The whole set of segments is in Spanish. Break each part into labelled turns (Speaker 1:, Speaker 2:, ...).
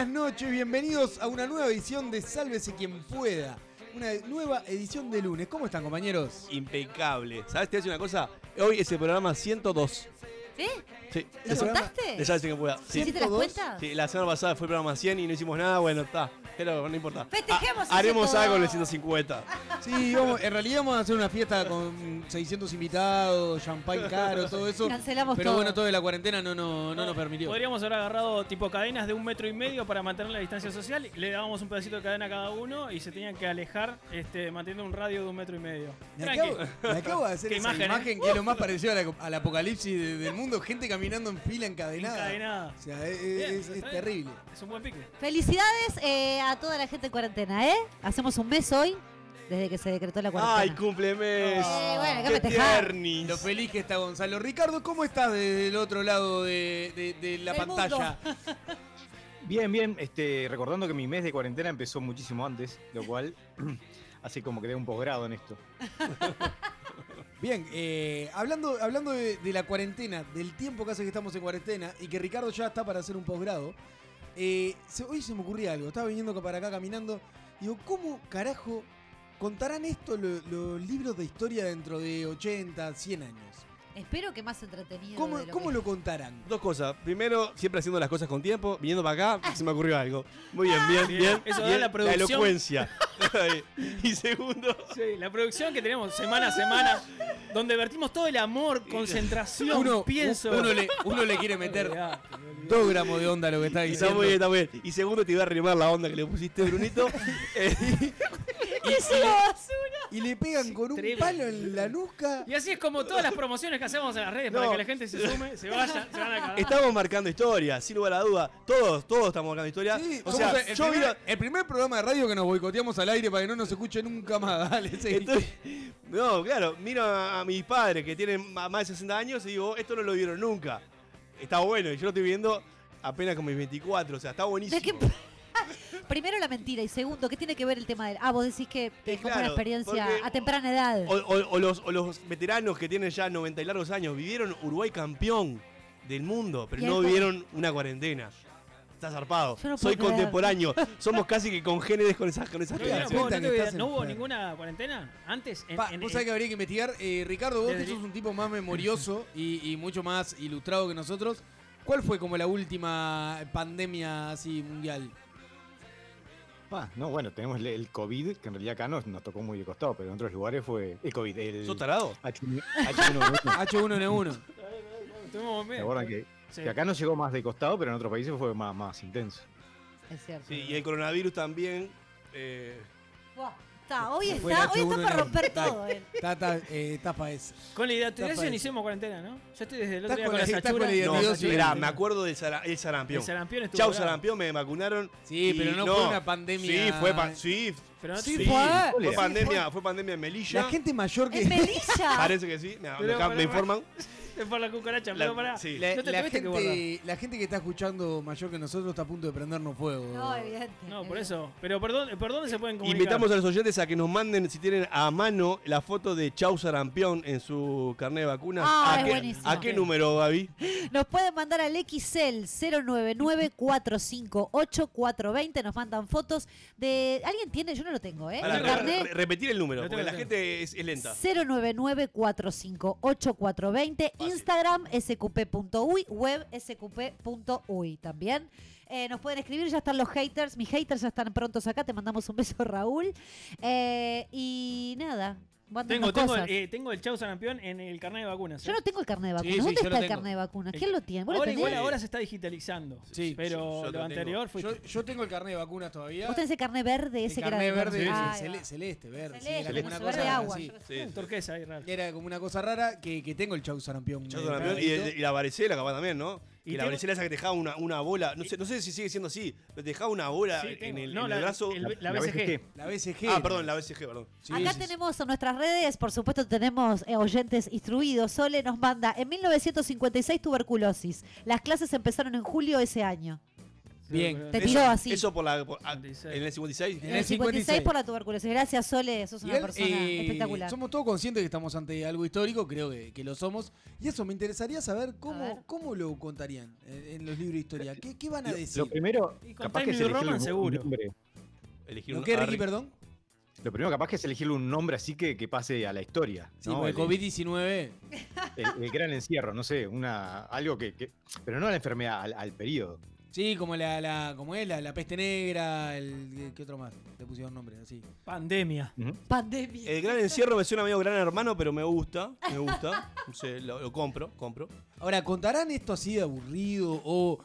Speaker 1: buenas noches, bienvenidos a una nueva edición de Sálvese quien pueda. Una nueva edición de lunes. ¿Cómo están compañeros?
Speaker 2: Impecable. ¿Sabes? Te voy una cosa. Hoy es el programa 102.
Speaker 3: ¿Sí? ¿Lo contaste?
Speaker 2: De. Sí.
Speaker 3: ¿Hiciste las
Speaker 1: 102?
Speaker 3: cuentas?
Speaker 2: Sí, la semana pasada fue el programa 100 y no hicimos nada. Bueno, está. Pero no importa.
Speaker 3: Festejemos
Speaker 2: Ha- Haremos algo en el 150.
Speaker 1: Sí, vamos- en realidad vamos a hacer una fiesta con 600 invitados, champagne caro, todo eso.
Speaker 3: Cancelamos
Speaker 1: Pero
Speaker 3: todo.
Speaker 1: bueno, todo de la cuarentena no, no, no nos permitió.
Speaker 4: Podríamos haber agarrado tipo cadenas de un metro y medio para mantener la distancia social. Le dábamos un pedacito de cadena a cada uno y se tenían que alejar este, manteniendo un radio de un metro y medio.
Speaker 1: Me
Speaker 4: Tranqui.
Speaker 1: acabo, me acabo de hacer
Speaker 4: Qué
Speaker 1: esa
Speaker 4: imagen,
Speaker 1: imagen,
Speaker 4: ¿eh?
Speaker 1: que es lo más parecido a la- al apocalipsis de- del mundo. Gente caminando en fila encadenada.
Speaker 4: Encadenada.
Speaker 1: O sea, es,
Speaker 4: Bien,
Speaker 1: es-
Speaker 4: está
Speaker 1: es
Speaker 4: bien.
Speaker 1: terrible.
Speaker 4: Es un buen pique.
Speaker 3: Felicidades eh, a toda la gente en cuarentena, ¿eh? Hacemos un mes hoy, desde que se decretó la cuarentena.
Speaker 2: ¡Ay, cumplemes!
Speaker 3: Eh, bueno,
Speaker 2: ¡Qué tiernis!
Speaker 1: Lo feliz que está Gonzalo. Ricardo, ¿cómo estás desde el otro lado de, de- de la
Speaker 3: Del
Speaker 1: pantalla?
Speaker 5: Bien, bien, este, recordando que mi mes de cuarentena empezó muchísimo antes, lo cual hace como que dé un posgrado en esto.
Speaker 1: Bien, eh, hablando, hablando de, de la cuarentena, del tiempo que hace que estamos en cuarentena y que Ricardo ya está para hacer un posgrado, eh, se- hoy se me ocurría algo. Estaba viniendo para acá caminando. Digo, ¿cómo carajo contarán esto lo- los libros de historia dentro de 80, 100 años?
Speaker 3: Espero que más entretenido.
Speaker 1: ¿Cómo,
Speaker 3: de lo
Speaker 1: cómo
Speaker 3: que-
Speaker 1: lo contarán?
Speaker 2: Dos cosas. Primero, siempre haciendo las cosas con tiempo. Viniendo para acá, se me ocurrió algo. Muy bien, bien,
Speaker 4: Bien,
Speaker 2: bien.
Speaker 4: eso da
Speaker 2: bien,
Speaker 4: la producción.
Speaker 2: elocuencia. y segundo,
Speaker 4: Sí, la producción que tenemos semana a semana, donde vertimos todo el amor, concentración,
Speaker 1: Uno,
Speaker 4: pienso.
Speaker 1: uno, le, uno le quiere meter
Speaker 4: Olvidate, olvidate.
Speaker 1: dos gramos de onda a lo que está
Speaker 2: está
Speaker 1: diciendo.
Speaker 2: muy bien, está muy bien. Y segundo, te iba a arrimar la onda que le pusiste, Brunito. Eh,
Speaker 1: Y le pegan con un palo en la nuca.
Speaker 4: Y así es como todas las promociones que hacemos en las redes para que la gente se sume, se vaya, se van a cagar.
Speaker 2: Estamos marcando historia, sin lugar a duda. Todos, todos estamos marcando historia.
Speaker 1: Sí,
Speaker 2: o sea,
Speaker 1: el,
Speaker 2: yo vi
Speaker 1: primer,
Speaker 2: la-
Speaker 1: el primer programa de radio que nos boicoteamos al aire para que no nos escuche nunca más. Dale.
Speaker 2: Estoy- no, claro, miro a, a mis padres que tienen más de 60 años y digo, esto no lo vieron nunca. Está bueno, y yo lo estoy viendo apenas con mis 24, o sea, está
Speaker 3: ¿De
Speaker 2: buenísimo.
Speaker 3: qué- Primero la mentira y segundo, ¿qué tiene que ver el tema del... Ah, vos decís que como
Speaker 2: claro,
Speaker 3: una experiencia
Speaker 2: porque-
Speaker 3: a temprana edad.
Speaker 2: O, o- o los, o los veteranos que tienen ya 90 y largos años vivieron Uruguay campeón del mundo, pero no vivieron una cuarentena. Está zarpado.
Speaker 3: No
Speaker 2: Soy
Speaker 3: creer.
Speaker 2: contemporáneo. Somos casi que congéneres con esas, con esas
Speaker 4: No, no, te
Speaker 1: que
Speaker 4: voy a-
Speaker 1: estás
Speaker 4: ¿no hubo ninguna cuarentena antes. En,
Speaker 1: Pa,
Speaker 4: en-
Speaker 1: vos sabés que habría que investigar. Eh, Ricardo, vos que sos un tipo más memorioso y, y mucho más ilustrado que nosotros. ¿Cuál fue como la última pandemia así mundial?
Speaker 5: Ah, no, bueno, tenemos el, el COVID, que en realidad acá nos, nos tocó muy de costado, pero en otros lugares fue el COVID. El
Speaker 2: ¿Sos tarado?
Speaker 5: H1, H1N1.
Speaker 1: H1N1.
Speaker 4: Estuvimos bien.
Speaker 5: ¿Se acuerdan que,
Speaker 4: Sí.
Speaker 5: que acá nos llegó más de costado, pero en otros países fue más, más intenso?
Speaker 3: Es cierto.
Speaker 2: Sí, y el coronavirus también. eh,
Speaker 3: Buah. Está, hoy está, hoy está para
Speaker 1: en
Speaker 3: romper todo.
Speaker 1: Está, está, eh, tapa esa.
Speaker 4: Con la
Speaker 1: Tapa
Speaker 4: iniciamos cuarentena, ¿no? Yo estoy desde el otro día
Speaker 1: con
Speaker 4: con
Speaker 1: la-
Speaker 4: la
Speaker 1: estás con la
Speaker 4: sachura.
Speaker 1: identidad
Speaker 2: No,
Speaker 1: sí.
Speaker 2: mirá, me acuerdo del sara- el sarampión.
Speaker 4: El sarampión estuvo
Speaker 2: Chau sarampión, me vacunaron.
Speaker 1: Sí, pero no fue una pandemia-
Speaker 2: Sí, fue, sí,
Speaker 4: Pero no
Speaker 1: Sí, fue.
Speaker 2: pandemia, fue pandemia en Melilla.
Speaker 1: La gente mayor que.
Speaker 3: Es Melilla.
Speaker 2: Parece que sí, me,
Speaker 4: Pero,
Speaker 2: informan.
Speaker 4: Es por la cucaracha,
Speaker 2: La-
Speaker 4: pero pará.
Speaker 2: sí.
Speaker 1: La,
Speaker 4: No te
Speaker 1: la
Speaker 4: tuviste que guardar.
Speaker 1: gente, la gente que está escuchando mayor que nosotros está a punto de prendernos fuego.
Speaker 3: No, evidente.
Speaker 4: No, por eso. Pero ¿por dónde, por dónde se pueden comunicar?
Speaker 2: Invitamos a los oyentes a que nos manden, si tienen a mano, la foto de Chau Sarampión en su carnet de vacunas.
Speaker 3: Ah,
Speaker 2: ¿A,
Speaker 3: es
Speaker 2: qué,
Speaker 3: buenísimo.
Speaker 2: ¿A qué número, Gaby?
Speaker 3: Nos pueden mandar al XL 099-458-420. Nos mandan fotos de. ¿Alguien tiene? Yo no lo tengo, ¿eh?
Speaker 2: Para
Speaker 3: El
Speaker 2: re-
Speaker 3: carnet.
Speaker 2: re- repetir el número, porque la gente es, es lenta.
Speaker 3: 099-458-420. Instagram sqp.uy, web sqp.uy también. Eh, nos pueden escribir, ya están los haters. Mis haters ya están prontos acá. Te mandamos un beso, Raúl. Eh, y nada,
Speaker 4: Tengo, tengo,
Speaker 3: cosas.
Speaker 4: eh, tengo el Chau Sarampión en el carnet de vacunas.
Speaker 3: Yo
Speaker 4: ¿eh?
Speaker 3: no tengo el carnet de vacunas.
Speaker 1: sí,
Speaker 3: ¿Dónde
Speaker 1: yo lo
Speaker 3: está el
Speaker 1: tengo.
Speaker 3: carnet de vacunas? ¿Quién lo tiene? ¿Vos lo
Speaker 4: Ahora
Speaker 3: tenés?
Speaker 4: igual ahora se está digitalizando.
Speaker 1: Sí,
Speaker 4: pero
Speaker 2: yo
Speaker 4: lo
Speaker 2: lo
Speaker 4: anterior fue.
Speaker 1: Yo, yo tengo el carnet de vacunas todavía.
Speaker 3: ¿Vos tenés el carnet verde ese
Speaker 1: el
Speaker 3: que era
Speaker 1: carnet
Speaker 3: de
Speaker 1: verde,
Speaker 3: Ah,
Speaker 1: ese
Speaker 3: ahí va.
Speaker 1: cele- celeste, verde. sí,
Speaker 3: Celeste,
Speaker 1: era como una
Speaker 3: verde
Speaker 1: cosa
Speaker 3: agua.
Speaker 1: así.
Speaker 3: yo sé.
Speaker 2: Sí.
Speaker 4: Ahí, raro.
Speaker 1: Era como una cosa rara que, que tengo el chau sarampión.
Speaker 2: Chau
Speaker 1: eh,
Speaker 2: Sarampión y, y la varicela capaz también, ¿no?
Speaker 4: Y
Speaker 2: Y, la
Speaker 4: tengo-
Speaker 2: varicela esa que te dejaba una, una bola, no sé, no sé si sigue siendo así, pero te dejaba una bola
Speaker 4: Sí,
Speaker 2: en
Speaker 4: tengo.
Speaker 2: el,
Speaker 4: No,
Speaker 2: en
Speaker 4: la-
Speaker 2: el brazo.
Speaker 4: el-
Speaker 5: La,
Speaker 4: la BCG.
Speaker 1: La BCG.
Speaker 2: ah, perdón, la BCG, perdón.
Speaker 1: Sí,
Speaker 3: Acá
Speaker 1: sí, sí.
Speaker 3: tenemos en nuestras redes, por supuesto tenemos eh, oyentes instruidos. Sole nos manda, en 1956 tuberculosis. Las clases empezaron en julio ese año.
Speaker 1: Bien.
Speaker 3: Te
Speaker 2: Eso-
Speaker 3: tiró así.
Speaker 2: Eso por la. por- ah,
Speaker 4: 56.
Speaker 2: en el 56.
Speaker 1: En
Speaker 3: el 56 por la tuberculosis. Gracias, Sole. Sos una
Speaker 1: Igual,
Speaker 3: persona
Speaker 1: eh,
Speaker 3: espectacular.
Speaker 1: Somos todos conscientes que estamos ante algo histórico, creo que, que lo somos. Y eso me interesaría saber
Speaker 3: ver.
Speaker 1: cómo, cómo lo contarían en, en los libros de historia. ¿Qué, qué van a decir?
Speaker 5: lo primero,
Speaker 4: Y
Speaker 5: capaz que es
Speaker 4: Roman, seguro.
Speaker 2: Elegir
Speaker 1: ¿Lo
Speaker 2: un-
Speaker 1: qué, Ricky, perdón?
Speaker 5: Lo primero capaz que es elegirle un nombre así que, que pase a la historia.
Speaker 1: Sí,
Speaker 5: ¿no? El-
Speaker 1: COVID-19.
Speaker 5: el, el gran encierro, no sé, una algo que, que- pero no a la enfermedad, al, al periodo.
Speaker 1: Sí, como la, la como es la, la peste negra, el ¿qué otro más? Le pusieron nombre así.
Speaker 4: Pandemia.
Speaker 3: Pandemia.
Speaker 2: El gran encierro me suena medio gran hermano, pero me gusta. Me gusta. No sé, lo, lo compro, compro.
Speaker 1: Ahora, ¿contarán esto así de aburrido o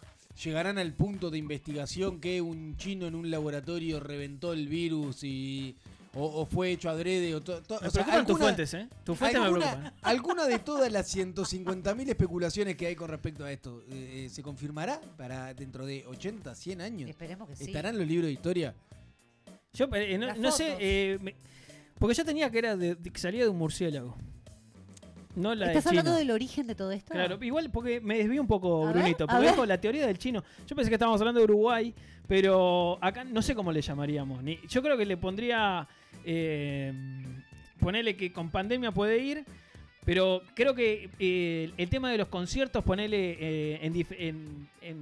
Speaker 1: llegarán al punto de investigación que un chino en un laboratorio reventó el virus y o, o fue hecho adrede o todo?
Speaker 4: Me preocupan tus fuentes, ¿eh? Tus fuentes me
Speaker 1: alguna,
Speaker 4: preocupan.
Speaker 1: alguna de todas las 150.000 especulaciones que hay con respecto a esto eh, eh, se confirmará para dentro de 80, 100 años?
Speaker 3: Esperemos que sí.
Speaker 1: ¿Estarán los libros de historia?
Speaker 4: Yo eh, no, sé, eh, me- porque yo tenía que era de, de que salía de un murciélago. No la
Speaker 3: ¿Estás
Speaker 4: de
Speaker 3: hablando del origen de todo esto?
Speaker 4: Claro, igual porque me desvío un poco,
Speaker 3: A
Speaker 4: Brunito. Porque
Speaker 3: ver.
Speaker 4: dijo la teoría del chino. Yo pensé que estábamos hablando de Uruguay, pero acá no sé cómo le llamaríamos. Ni, yo creo que le pondría. Eh, ponerle que con pandemia puede ir. Pero creo que eh, el tema de los conciertos, ponerle eh, en- en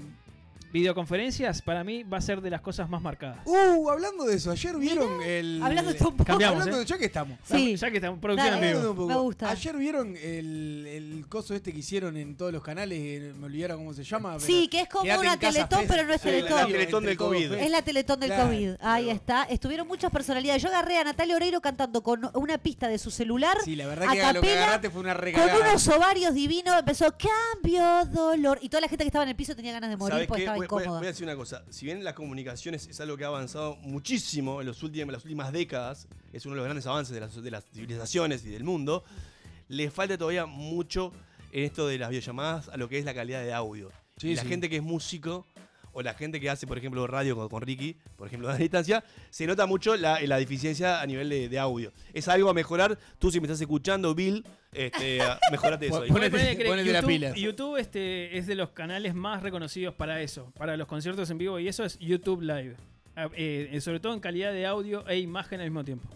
Speaker 4: videoconferencias, para mí va a ser de las cosas más marcadas.
Speaker 1: Uh, hablando de eso, ayer vieron el.
Speaker 3: Hablando de un poco.
Speaker 4: Cambiamos,
Speaker 1: Hablando
Speaker 4: ¿eh?
Speaker 1: de ya que estamos.
Speaker 3: Sí.
Speaker 4: Ya que estamos producción
Speaker 3: Dale.
Speaker 4: en
Speaker 1: Hablando
Speaker 4: vivo.
Speaker 1: de un poco,
Speaker 3: Me gusta.
Speaker 1: Ayer vieron el, el coso este que hicieron en todos los canales, eh, me olvidara cómo se llama. pero
Speaker 3: Sí, que es como una Teletón, pero no es
Speaker 2: Sí, la- la
Speaker 3: Teletón.
Speaker 2: Teletón del COVID.
Speaker 3: Es la Teletón del
Speaker 1: Claro,
Speaker 3: COVID. Ahí
Speaker 1: claro.
Speaker 3: está. Estuvieron muchas personalidades. Yo agarré a Natalia Oreiro cantando con una pista de su celular.
Speaker 1: Sí, la verdad
Speaker 3: a
Speaker 1: que lo que
Speaker 3: capela,
Speaker 1: agarraste fue una
Speaker 3: Con
Speaker 1: regalada.
Speaker 3: unos ovarios divinos empezó cambio, dolor. Y toda la gente que estaba en el piso tenía ganas de morir
Speaker 2: ¿Sabes
Speaker 3: porque estaba
Speaker 2: Voy, voy-
Speaker 3: incómoda.
Speaker 2: voy a decir una cosa. Si bien las comunicaciones es algo que ha avanzado muchísimo en, los últimos, en las últimas décadas, es uno de los grandes avances de las, de las civilizaciones y del mundo, le falta todavía mucho en esto de las videollamadas a lo que es la calidad de audio.
Speaker 1: Sí,
Speaker 2: y la
Speaker 1: sí.
Speaker 2: gente que es músico o la gente que hace, por ejemplo, radio con, con Ricky, por ejemplo, a la distancia, se nota mucho la, la deficiencia a nivel de, de audio. Es algo a mejorar. Tú si me estás escuchando, Bill, este, mejorate eso.
Speaker 1: Ponete- ponete la
Speaker 4: YouTube,
Speaker 1: pila.
Speaker 4: YouTube este, es de los canales más reconocidos para eso, para los conciertos en vivo, y eso es YouTube Live. Ah, eh, eh, sobre todo en calidad de audio e imagen al mismo tiempo.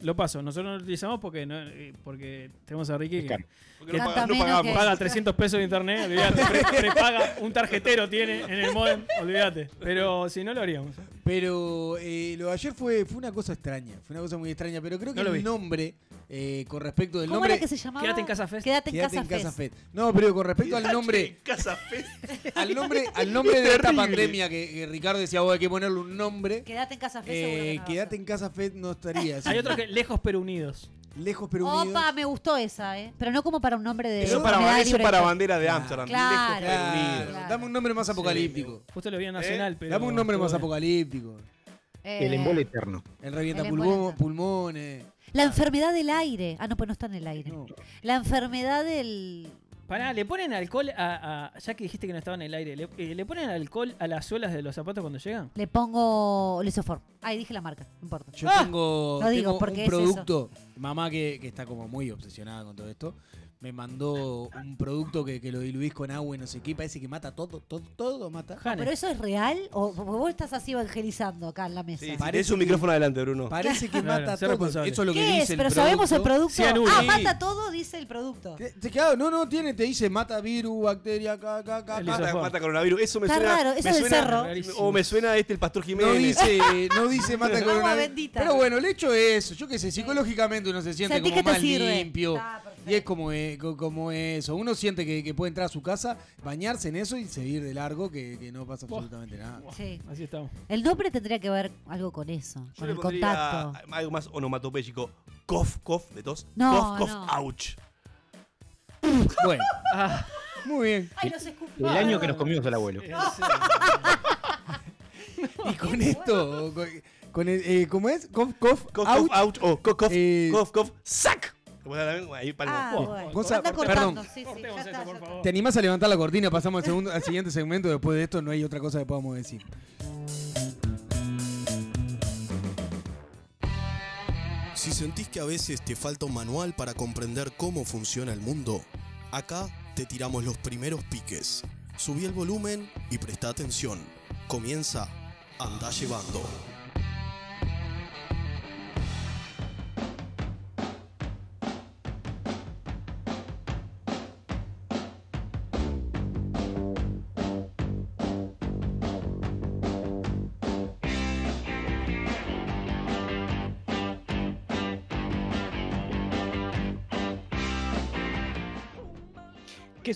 Speaker 4: Lo paso, nosotros no lo utilizamos porque no, eh, porque tenemos a Ricky
Speaker 5: Es
Speaker 4: que,
Speaker 5: caro.
Speaker 2: Porque no, paga- no pagamos.
Speaker 3: que-
Speaker 4: paga 300 pesos de internet, olvídate, pre- prepaga, un tarjetero tiene en el modem, olvídate. Pero si no lo haríamos.
Speaker 1: Pero eh, lo de ayer fue, fue una cosa extraña, fue una cosa muy extraña, pero creo que
Speaker 4: No
Speaker 1: el
Speaker 4: vi.
Speaker 1: nombre, eh, con respecto del
Speaker 3: ¿Cómo
Speaker 1: nombre...
Speaker 3: era que se llamaba?
Speaker 4: Quédate en Casa Fest.
Speaker 3: Quédate en
Speaker 1: Quédate
Speaker 3: Casa,
Speaker 1: en Casa
Speaker 3: Fest.
Speaker 1: Fest. No, pero con respecto al nombre,
Speaker 2: en Casa Fest.
Speaker 1: al nombre, al nombre de esta pandemia que, que Ricardo decía, vos hay que ponerle un nombre.
Speaker 3: Quédate en Casa Fest. seguro que
Speaker 1: Eh,
Speaker 3: no
Speaker 1: quédate en Casa Fest no estaría.
Speaker 4: Hay otro que lejos pero unidos.
Speaker 1: Lejos pero unidos.
Speaker 3: Opa, me gustó esa, ¿eh? Pero no como para un nombre de.
Speaker 2: Eso para,
Speaker 3: enfermedad
Speaker 2: eso para
Speaker 3: de-
Speaker 2: bandera de
Speaker 1: Claro.
Speaker 2: Ámsterdam.
Speaker 3: Claro.
Speaker 2: Lejos pero
Speaker 1: Claro,
Speaker 2: unidos.
Speaker 3: Claro.
Speaker 1: Dame un nombre más apocalíptico.
Speaker 4: Justo lo vi en Nacional, pero.
Speaker 1: Dame un nombre más apocalíptico.
Speaker 5: El
Speaker 3: Eh,
Speaker 5: embole eterno.
Speaker 1: El revienta
Speaker 3: El
Speaker 1: pulmón- pulmones.
Speaker 3: La enfermedad del aire. Ah, no, pues no está en el aire.
Speaker 1: No.
Speaker 3: La enfermedad del.
Speaker 4: Pará, le ponen alcohol a, a- Ya que dijiste que no estaba en el aire, ¿le, eh, ¿le ponen alcohol a las suelas de los zapatos cuando llegan?
Speaker 3: Le pongo Lisoform. Ahí dije la marca, no importa.
Speaker 1: Yo
Speaker 4: Ah,
Speaker 1: tengo,
Speaker 3: lo digo
Speaker 1: tengo
Speaker 3: porque
Speaker 1: un
Speaker 3: es eso.
Speaker 1: producto. Mamá que, que está como muy obsesionada con todo esto. Me mandó un producto que, que lo diluís con agua y no sé qué. Parece que mata todo, todo, todo mata.
Speaker 4: Jane.
Speaker 3: ¿Pero eso es real? ¿O porque vos estás así evangelizando acá en la mesa?
Speaker 2: Sí, sí,
Speaker 1: Parece
Speaker 2: un micrófono adelante, Bruno.
Speaker 1: Parece que
Speaker 4: Claro,
Speaker 1: mata todo.
Speaker 4: responsable.
Speaker 1: Eso es lo que
Speaker 3: ¿Qué
Speaker 1: dice
Speaker 3: es?
Speaker 1: el
Speaker 3: ¿Pero
Speaker 1: producto.
Speaker 3: sabemos el producto? Ah, mata todo, dice el producto.
Speaker 1: Te, quedado, no, no, tiene, te dice mata virus, bacteria, acá.
Speaker 2: Mata, mata coronavirus. Eso me
Speaker 3: Está
Speaker 2: suena.
Speaker 3: raro, eso
Speaker 2: me
Speaker 3: del
Speaker 2: suena-
Speaker 3: cerro.
Speaker 4: Rarísimo.
Speaker 2: O me suena este el Pastor Jiménez.
Speaker 1: No dice, no dice mata
Speaker 3: Agua
Speaker 1: coronavirus.
Speaker 3: bendita.
Speaker 1: Pero bueno, el hecho es eso. Yo qué sé, psicológicamente uno se siente
Speaker 3: Sentís
Speaker 1: como más
Speaker 3: sirve.
Speaker 1: limpio.
Speaker 3: Está perfecto.
Speaker 1: Y es como, eh, co- como eso. Uno siente que, que puede entrar a su casa, bañarse en eso y seguir de largo, que, que no pasa absolutamente nada.
Speaker 3: Sí.
Speaker 4: Así estamos.
Speaker 3: El nombre tendría que ver algo con eso,
Speaker 2: Yo
Speaker 3: con
Speaker 2: le
Speaker 3: el contacto.
Speaker 2: algo más onomatopéyico. Cough, cough, de tos.
Speaker 3: No,
Speaker 2: cough, cough,
Speaker 3: no.
Speaker 2: ouch.
Speaker 1: Bueno,
Speaker 4: Ah,
Speaker 1: muy bien.
Speaker 3: Ay, los escupí.
Speaker 5: El año que nos comimos al abuelo.
Speaker 1: Y con esto, con, con el, eh, ¿cómo es? Cough, cough,
Speaker 2: Cough,
Speaker 1: ouch.
Speaker 2: cough, ouch. O cough, cough,
Speaker 1: Eh,
Speaker 2: cough, cough, sack. Ahí.
Speaker 3: Ah, bueno. Anda
Speaker 1: perdón.
Speaker 3: sí, sí, ya está,
Speaker 4: por favor.
Speaker 1: ¿Te animás a levantar la cortina? Pasamos al, segundo, al siguiente segmento. Después de esto no hay otra cosa que podamos decir.
Speaker 6: Si sentís que a veces te falta un manual para comprender cómo funciona el mundo, acá te tiramos los primeros piques. Subí el volumen y presta atención. Comienza Anda Llevando.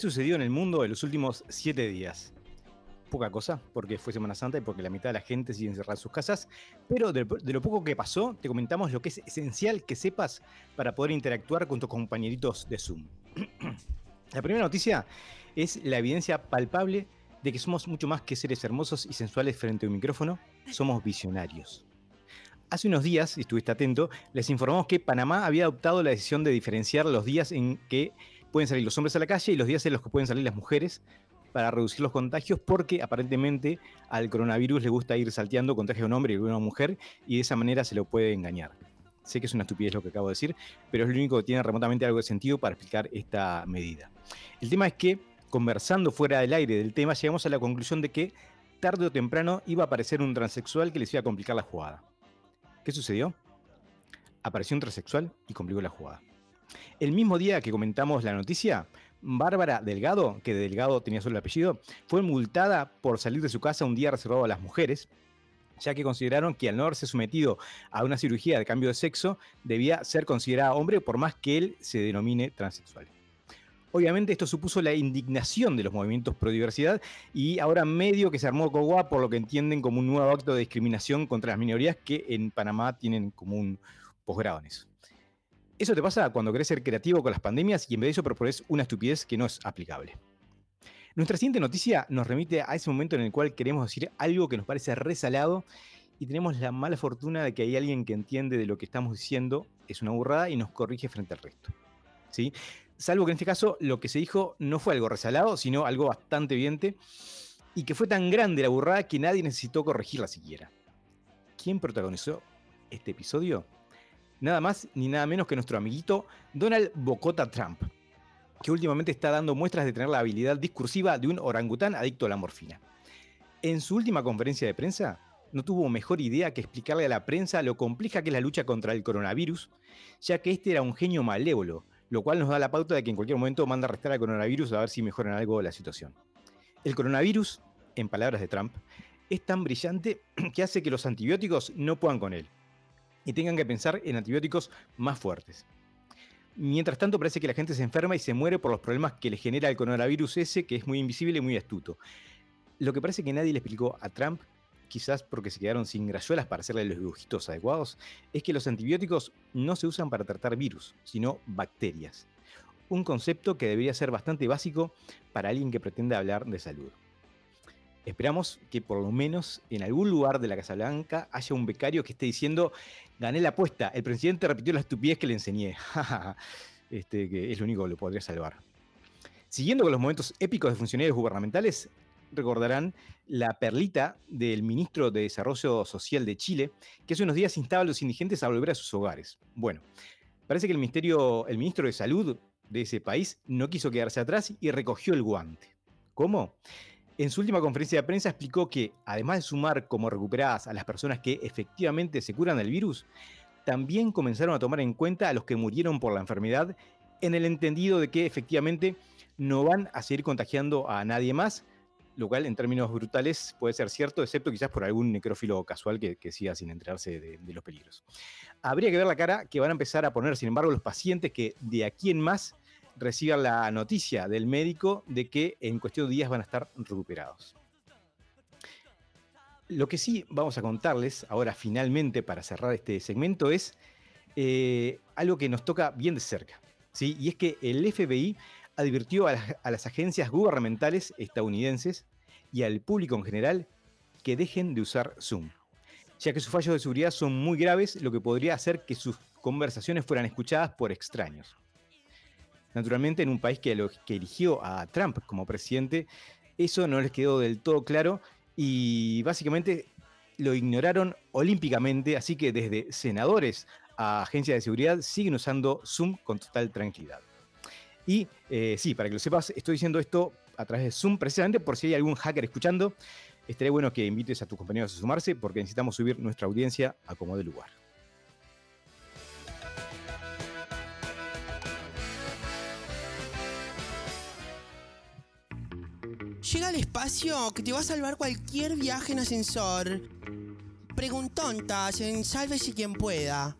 Speaker 5: Sucedió en el mundo en los últimos siete días? Poca cosa, porque fue Semana Santa y porque la mitad de la gente sigue encerrada en sus casas. Pero de, lo poco que pasó, te comentamos lo que es esencial que sepas para poder interactuar con tus compañeritos de Zoom. la primera noticia es la evidencia palpable de que somos mucho más que seres hermosos y sensuales frente a un micrófono, somos visionarios. Hace unos días, si estuviste atento, les informamos que Panamá había adoptado la decisión de diferenciar los días en que pueden salir los hombres a la calle y los días en los que pueden salir las mujeres para reducir los contagios porque aparentemente al coronavirus le gusta ir salteando con traje de un hombre y de una mujer y de esa manera se lo puede engañar. Sé que es una estupidez lo que acabo de decir, pero es lo único que tiene remotamente algo de sentido para explicar esta medida. El tema es que, conversando fuera del aire del tema, llegamos a la conclusión de que tarde o temprano iba a aparecer un transexual que les iba a complicar la jugada. ¿Qué sucedió? Apareció un transexual y complicó la jugada. El mismo día que comentamos la noticia, Bárbara Delgado, que de Delgado tenía solo el apellido, fue multada por salir de su casa un día reservado a las mujeres, ya que consideraron que al no haberse sometido a una cirugía de cambio de sexo, debía ser considerada hombre por más que él se denomine transexual. Obviamente esto supuso la indignación de los movimientos pro diversidad y ahora medio que se armó Cogua por lo que entienden como un nuevo acto de discriminación contra las minorías que en Panamá tienen como un posgrado en eso. Eso te pasa cuando querés ser creativo con las pandemias y en vez de eso propones una estupidez que no es aplicable. Nuestra siguiente noticia nos remite a ese momento en el cual queremos decir algo que nos parece resalado y tenemos la mala fortuna de que hay alguien que entiende de lo que estamos diciendo es una burrada y nos corrige frente al resto. ¿Sí? Salvo que en este caso lo que se dijo no fue algo resalado, sino algo bastante evidente y que fue tan grande la burrada que nadie necesitó corregirla siquiera. ¿Quién protagonizó este episodio? Nada más ni nada menos que nuestro amiguito Donald Bocota Trump, que últimamente está dando muestras de tener la habilidad discursiva de un orangután adicto a la morfina. En su última conferencia de prensa, no tuvo mejor idea que explicarle a la prensa lo compleja que es la lucha contra el coronavirus, ya que este era un genio malévolo, lo cual nos da la pauta de que en cualquier momento manda a arrestar al coronavirus a ver si mejoran algo la situación. El coronavirus, en palabras de Trump, es tan brillante que hace que los antibióticos no puedan con él y tengan que pensar en antibióticos más fuertes. Mientras tanto, parece que la gente se enferma y se muere por los problemas que le genera el coronavirus ese, que es muy invisible y muy astuto. Lo que parece que nadie le explicó a Trump, quizás porque se quedaron sin grayuelas para hacerle los dibujitos adecuados, es que los antibióticos no se usan para tratar virus, sino bacterias. Un concepto que debería ser bastante básico para alguien que pretende hablar de salud. Esperamos que por lo menos en algún lugar de la Casa Blanca haya un becario que esté diciendo, gané la apuesta, el presidente repitió la estupidez que le enseñé. este, que es lo único que lo podría salvar. Siguiendo con los momentos épicos de funcionarios gubernamentales, recordarán la perlita del ministro de Desarrollo Social de Chile, que hace unos días instaba a los indigentes a volver a sus hogares. Bueno, parece que el, ministerio, el ministro de Salud de ese país no quiso quedarse atrás y recogió el guante. ¿Cómo? En su última conferencia de prensa explicó que, además de sumar como recuperadas a las personas que efectivamente se curan del virus, también comenzaron a tomar en cuenta a los que murieron por la enfermedad en el entendido de que efectivamente no van a seguir contagiando a nadie más, lo cual en términos brutales puede ser cierto, excepto quizás por algún necrófilo casual que, que siga sin enterarse de, de los peligros. Habría que ver la cara que van a empezar a poner, sin embargo, los pacientes que de aquí en más reciban la noticia del médico de que en cuestión de días van a estar recuperados. Lo que sí vamos a contarles ahora finalmente para cerrar este segmento es eh, algo que nos toca bien de cerca. ¿sí? Y es que el FBI advirtió a las, a las agencias gubernamentales estadounidenses y al público en general que dejen de usar Zoom, ya que sus fallos de seguridad son muy graves, lo que podría hacer que sus conversaciones fueran escuchadas por extraños. Naturalmente, en un país que, eligió a Trump como presidente, eso no les quedó del todo claro y básicamente lo ignoraron olímpicamente, así que desde senadores a agencias de seguridad siguen usando Zoom con total tranquilidad. Y eh, sí, para que lo sepas, estoy diciendo esto a través de Zoom precisamente por si hay algún hacker escuchando. Estaría bueno que invites a tus compañeros a sumarse porque necesitamos subir nuestra audiencia a como de lugar.
Speaker 7: Llega al espacio que te va a salvar cualquier viaje en ascensor. Preguntontas en Sálvese quien pueda.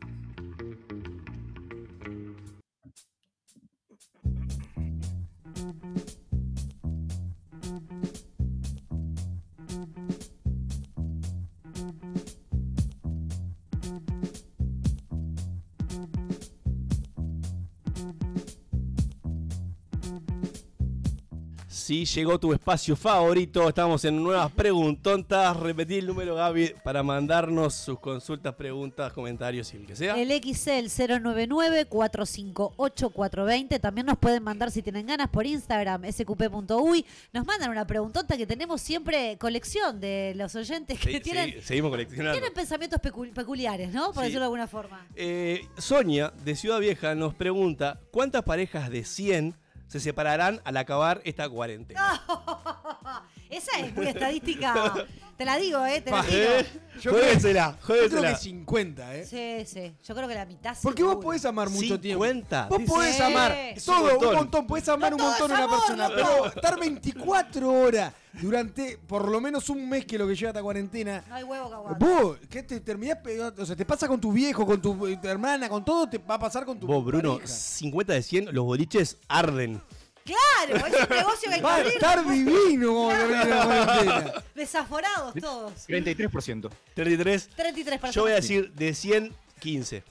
Speaker 2: Sí, llegó tu espacio favorito. Estamos en nuevas preguntontas. Repetí el número, Gaby, para mandarnos sus consultas, preguntas, comentarios y el que sea.
Speaker 3: El XL 099-458-420. También nos pueden mandar si tienen ganas por Instagram, sqp.uy. Nos mandan una preguntota que tenemos siempre colección de los oyentes que
Speaker 2: Sí,
Speaker 3: tienen,
Speaker 2: sí, seguimos coleccionando.
Speaker 3: tienen pensamientos pecu- peculiares, ¿no? Por
Speaker 2: Sí.
Speaker 3: decirlo de alguna forma.
Speaker 2: Eh, Sonia, de Ciudad Vieja, nos pregunta: ¿cuántas parejas de 100 se separarán al acabar esta cuarentena?
Speaker 3: Esa es muy estadística. Te la digo, ¿eh? Te la digo.
Speaker 1: ¿eh? Yo creo, yo creo
Speaker 2: juéguensela.
Speaker 1: que 50, ¿eh?
Speaker 3: Sí, sí. Yo creo que la mitad
Speaker 1: Porque vos
Speaker 3: seguro.
Speaker 1: podés amar mucho tiempo.
Speaker 2: 50.
Speaker 1: Vos podés
Speaker 3: Sí.
Speaker 1: amar
Speaker 3: Es
Speaker 2: un
Speaker 1: todo, un
Speaker 2: montón.
Speaker 1: montón. Podés amar
Speaker 3: No
Speaker 1: un
Speaker 3: todo
Speaker 1: montón
Speaker 3: es
Speaker 1: a una
Speaker 3: amor,
Speaker 1: persona.
Speaker 3: no
Speaker 1: pero estar 24 horas durante por lo menos un mes que lo que lleva esta cuarentena.
Speaker 3: No hay huevo que aguante.
Speaker 1: Vos, ¿qué te terminás pegando? O sea, te pasa con tu viejo, con tu, eh, tu hermana, con todo, te va a pasar con tu
Speaker 2: Vos, Bruno,
Speaker 1: pareja.
Speaker 2: 50 de 100, los boliches arden.
Speaker 3: Claro, es un negocio que hay que
Speaker 1: Va a
Speaker 3: abrir.
Speaker 1: estar divino como termine la cuarentena.
Speaker 3: Desaforados todos.
Speaker 5: 33%.
Speaker 2: 33.
Speaker 3: 33 personas.
Speaker 2: Yo voy a decir de 100, 15.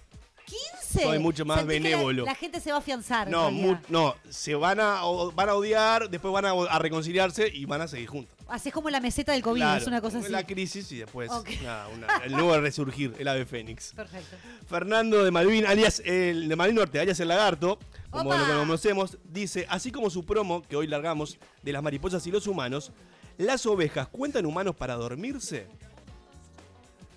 Speaker 3: 15.
Speaker 2: Soy mucho más
Speaker 3: Sentí que la-
Speaker 2: benévolo.
Speaker 3: La, gente se va a afianzar. en
Speaker 2: No,
Speaker 3: realidad.
Speaker 2: mu- no, se van a, o- van a odiar, después van a, a reconciliarse y van a seguir juntos.
Speaker 3: Así es como la meseta del COVID,
Speaker 2: Claro,
Speaker 3: es una cosa así.
Speaker 2: La crisis y después
Speaker 3: Ok.
Speaker 2: nada, una- el nuevo resurgir, el ave fénix.
Speaker 3: Perfecto.
Speaker 2: Fernando de Malvin, alias el de Malvin Norte, alias el lagarto, como
Speaker 3: ¡Opa!
Speaker 2: lo conocemos, dice, así como su promo, que hoy largamos, de las mariposas y los humanos, ¿las ovejas cuentan humanos para dormirse?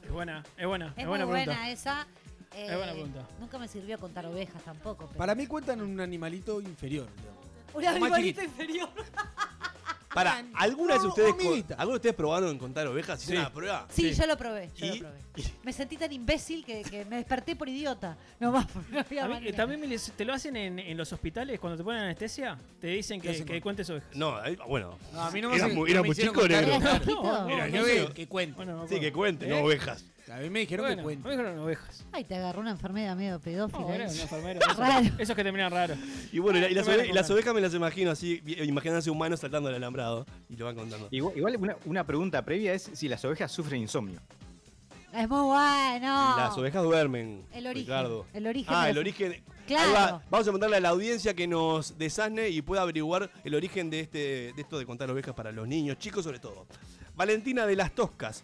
Speaker 4: Es buena, es buena, es,
Speaker 3: Es
Speaker 4: buena
Speaker 3: muy
Speaker 4: pregunta.
Speaker 3: buena esa. Eh,
Speaker 4: Es buena pregunta.
Speaker 3: Nunca me sirvió contar ovejas tampoco. pero-
Speaker 1: Para mí cuentan un animalito inferior. digamos.
Speaker 3: Un animalito inferior.
Speaker 2: Para, ¿alguna vez
Speaker 1: no,
Speaker 2: ustedes. ¿alguna de ustedes probaron contar ovejas?
Speaker 4: Sí.
Speaker 2: ¿Hicieron la prueba?
Speaker 3: Sí, yo lo probé. Yo
Speaker 2: Y-
Speaker 3: lo probé. Me sentí tan imbécil que, que me desperté por idiota. No más, porque no había
Speaker 4: A mí,
Speaker 3: manera.
Speaker 4: también me les- te lo hacen en, en los hospitales cuando te ponen anestesia. Te dicen
Speaker 1: ¿Qué
Speaker 4: que,
Speaker 1: hacen
Speaker 4: que
Speaker 1: con-
Speaker 4: cuentes ovejas.
Speaker 2: No, ahí- bueno.
Speaker 1: No, a mí no
Speaker 2: Era
Speaker 1: hacen-
Speaker 2: muy-
Speaker 1: no
Speaker 2: era
Speaker 1: me
Speaker 2: muy
Speaker 1: hicieron
Speaker 2: chico,
Speaker 1: contar
Speaker 2: negro.
Speaker 3: ¿Era?
Speaker 4: No, no
Speaker 1: que, cuente.
Speaker 4: Bueno, no me
Speaker 2: Sí, que cuente, no
Speaker 4: ¿Eh?
Speaker 2: ovejas.
Speaker 1: A mí me dijeron
Speaker 4: Bueno,
Speaker 1: que cuente.
Speaker 4: a mí dijeron ovejas.
Speaker 3: Ay, te agarró una enfermedad medio pedófila.
Speaker 4: No, era
Speaker 3: ¿eh?
Speaker 4: un enfermero.
Speaker 3: Raro.
Speaker 4: Esos, esos que terminan raro.
Speaker 2: Y bueno, y, la- y las,
Speaker 4: Me
Speaker 2: ove- y ovejas me las imagino así, imaginándose humanos saltando el alambrado y lo van contando.
Speaker 5: Igual, igual una, una pregunta previa es si las ovejas sufren insomnio.
Speaker 3: Es muy bueno.
Speaker 2: Las ovejas duermen.
Speaker 3: El origen,
Speaker 2: Ricardo.
Speaker 3: el origen
Speaker 2: Ah, el origen.
Speaker 3: Claro.
Speaker 2: Va. Vamos a preguntarle a la audiencia que nos desasne y pueda averiguar el origen de este de esto de contar ovejas para los niños, chicos sobre todo. Valentina de las Toscas.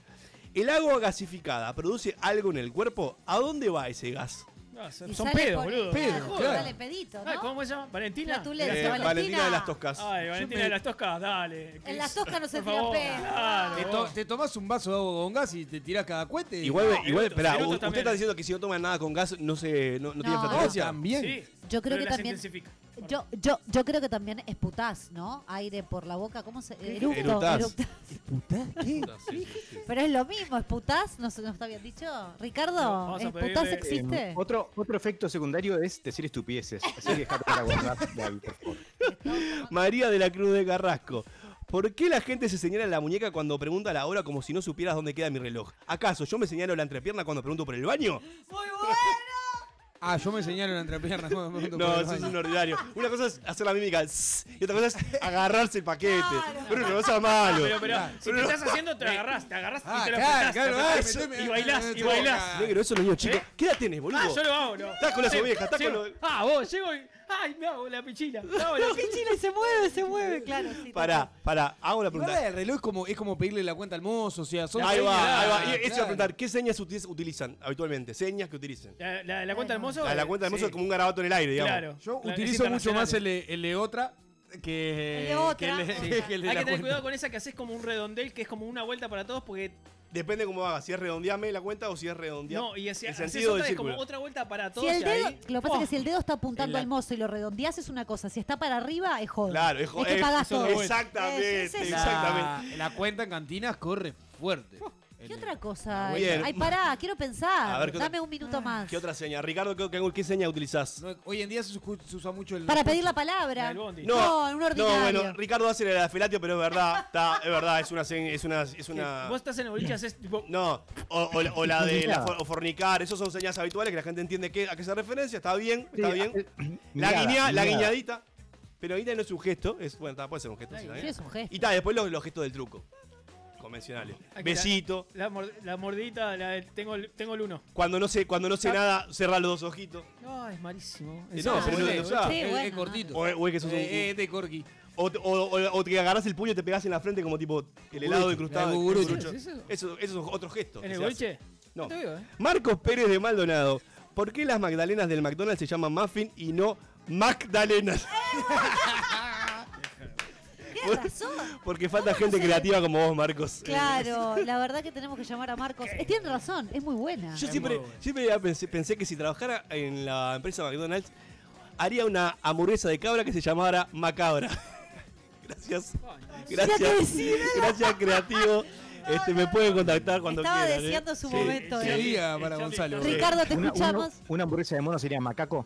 Speaker 2: ¿El agua gasificada produce algo en el cuerpo? ¿A dónde va ese gas?
Speaker 4: Ah, son pedos,
Speaker 3: por-
Speaker 4: boludo.
Speaker 1: Claro.
Speaker 3: Dale pedito.
Speaker 4: ¿Cómo se llama? ¿Valentina? Eh,
Speaker 3: Valentina.
Speaker 2: Valentina de las Toscas.
Speaker 4: Ay, Valentina
Speaker 1: me-
Speaker 4: de las Toscas, dale.
Speaker 3: En las toscas no se tira pedo.
Speaker 4: Claro.
Speaker 1: Te, to- te tomás un vaso de agua con gas y te tirás cada cuete.
Speaker 2: Igual, igual, u- usted
Speaker 4: también.
Speaker 2: está diciendo que si no toman nada con gas no se no, no tiene
Speaker 3: No,
Speaker 2: flatulencia.
Speaker 1: también.
Speaker 4: Sí,
Speaker 3: Yo creo
Speaker 4: pero
Speaker 3: que
Speaker 4: las
Speaker 3: también-
Speaker 4: intensifica.
Speaker 3: Yo, yo, yo creo que también esputás, ¿no? Aire por la boca, ¿cómo se...? Eructo, eructás.
Speaker 1: ¿Puta? ¿Qué?
Speaker 3: Pero es lo mismo, esputás, ¿no, se- no está bien dicho? Ricardo,
Speaker 4: vamos a
Speaker 3: ¿esputás
Speaker 4: pedirle-
Speaker 3: existe?
Speaker 5: Eh, otro, otro efecto secundario es decir estupideces. Así que dejate para guardar, Gaby, por favor.
Speaker 2: María de la Cruz de Carrasco. ¿Por qué la gente se señala la muñeca cuando pregunta la hora como si no supieras dónde queda mi reloj? ¿Acaso yo me señalo la entrepierna cuando pregunto por el baño?
Speaker 1: Ah, yo me señalo la entrepierna.
Speaker 2: No,
Speaker 1: el
Speaker 2: eso es un ordinario. Una cosa es hacer la mímica y otra cosa es agarrarse el paquete. Pero una cosa malo.
Speaker 4: Pero, pero, si te
Speaker 2: Pero no-
Speaker 4: estás haciendo, te agarrás, te agarrás
Speaker 1: Ah,
Speaker 4: y te lo
Speaker 1: claro, claro, ah,
Speaker 4: y bailás, y bailás.
Speaker 2: Negro, eso es los niños chicos.
Speaker 4: ¿Eh?
Speaker 2: ¿Qué edad tenés, boludo?
Speaker 4: Ah, yo lo hago, no.
Speaker 2: Estás con la
Speaker 4: Sí,
Speaker 2: oveja, estás con lo-
Speaker 4: Ah, vos, llego y. ¡Ay, me hago la pichila! Me hago la
Speaker 3: Pichila y se mueve, se mueve, claro. sí,
Speaker 2: Pará, pará, hago
Speaker 1: Igual
Speaker 2: pregunta.
Speaker 1: el reloj es como, es como pedirle la cuenta al mozo, o sea, son
Speaker 2: Ahí
Speaker 1: señas.
Speaker 2: va, ahí va. Y eso iba a preguntar, ¿qué señas uti- utilizan habitualmente? Señas que utilicen.
Speaker 4: La, la, la cuenta del mozo.
Speaker 2: La, la cuenta del mozo
Speaker 4: sí.
Speaker 2: es como un garabato en el aire, digamos.
Speaker 4: Claro.
Speaker 1: Yo
Speaker 4: Claro, es
Speaker 1: utilizo mucho más el de, el de otra que
Speaker 3: El de otra.
Speaker 1: que el de,
Speaker 4: Sí.
Speaker 1: que el de
Speaker 4: Hay
Speaker 1: la
Speaker 4: que tener
Speaker 1: cuenta.
Speaker 4: cuidado con esa que haces como un redondel, que es como una vuelta para todos, porque.
Speaker 2: Depende cómo hagas, si es redondeame la cuenta o si es redondear.
Speaker 4: No, y así,
Speaker 2: el
Speaker 4: haces
Speaker 2: sentido del
Speaker 4: es como otra vuelta para todos.
Speaker 3: Si el
Speaker 4: y
Speaker 3: dedo,
Speaker 4: ahí-
Speaker 3: lo que pasa es que si el dedo está apuntando
Speaker 1: la-
Speaker 3: al mozo y lo redondeás es una cosa, si está para arriba es joder.
Speaker 2: Claro, es, jo-
Speaker 3: que
Speaker 2: es-
Speaker 3: pagás
Speaker 4: eso es
Speaker 3: todo.
Speaker 2: Exactamente,
Speaker 3: Es- es
Speaker 2: exactamente.
Speaker 1: La, la cuenta en cantinas corre fuerte.
Speaker 3: ¿Qué otra cosa?
Speaker 2: Muy bien.
Speaker 3: Ay, pará, quiero pensar.
Speaker 2: A ver, ¿qué otra-
Speaker 3: Dame un minuto más.
Speaker 2: ¿Qué otra seña? Ricardo, ¿qué, qué- qué seña utilizás?
Speaker 1: No, hoy en día se, usa mucho el.
Speaker 3: Para pedir la palabra.
Speaker 4: El.
Speaker 3: No, en un
Speaker 2: no,
Speaker 3: ordinario.
Speaker 2: bueno, Ricardo hace la felatio, pero es verdad, está, es verdad, es una seña, es una, es una.
Speaker 4: Vos estás en el boliche, haces tipo.
Speaker 2: No, o, o la- o la de la for- o fornicar, esos son señas habituales que la gente entiende qué- a qué se referencia, está bien, está
Speaker 5: Sí,
Speaker 2: bien.
Speaker 5: eh,
Speaker 2: La,
Speaker 5: mirada,
Speaker 2: guiña- la guiñadita, pero ahorita no es un gesto, es, bueno, puede ser un gesto. sí,
Speaker 3: Sí,
Speaker 2: bien.
Speaker 3: es un gesto.
Speaker 2: Y está, después los, los gestos del truco, convencionales.
Speaker 4: Aquí
Speaker 2: Besito,
Speaker 4: La, la del- tengo, el- tengo el uno.
Speaker 2: cuando no sé, cuando no sé nada, cerrar los dos ojitos.
Speaker 4: No, es malísimo.
Speaker 2: Eh,
Speaker 4: Es
Speaker 2: no, pero no lo usás.
Speaker 1: Es, cortito.
Speaker 2: O, o es que sos un-
Speaker 1: Eh, de Corky.
Speaker 2: o, o, o- o te agarras el puño y te pegas en la frente como tipo el helado de crustado.
Speaker 1: La gugurucho.
Speaker 2: Eso,
Speaker 4: ¿Es eso?
Speaker 2: eso, eso es otro gesto.
Speaker 4: ¿En el boliche?
Speaker 2: No.
Speaker 4: te digo, ¿eh?
Speaker 2: Marcos Pérez de Maldonado. ¿Por qué las magdalenas del McDonald's se llaman muffin y no Magdalenas?
Speaker 3: Tienes razón.
Speaker 2: Porque falta gente creativa como vos, Marcos.
Speaker 3: Claro, la verdad que tenemos que llamar a Marcos. Eh, Tiene razón, es muy buena.
Speaker 2: Yo
Speaker 4: Es
Speaker 2: siempre, siempre ya pensé, pensé que si trabajara en la empresa McDonald's, haría una hamburguesa de cabra que se llamara Macabra. Gracias. Gracias. Gracias, creativo. Este, me pueden contactar cuando
Speaker 3: Estaba
Speaker 2: quieran. ¿eh?
Speaker 3: deseando su
Speaker 2: Sí.
Speaker 3: momento. Eh.
Speaker 1: para Gonzalo.
Speaker 3: Ricardo, te
Speaker 5: Una, una-
Speaker 3: escuchamos.
Speaker 5: una hamburguesa de mono sería macaco.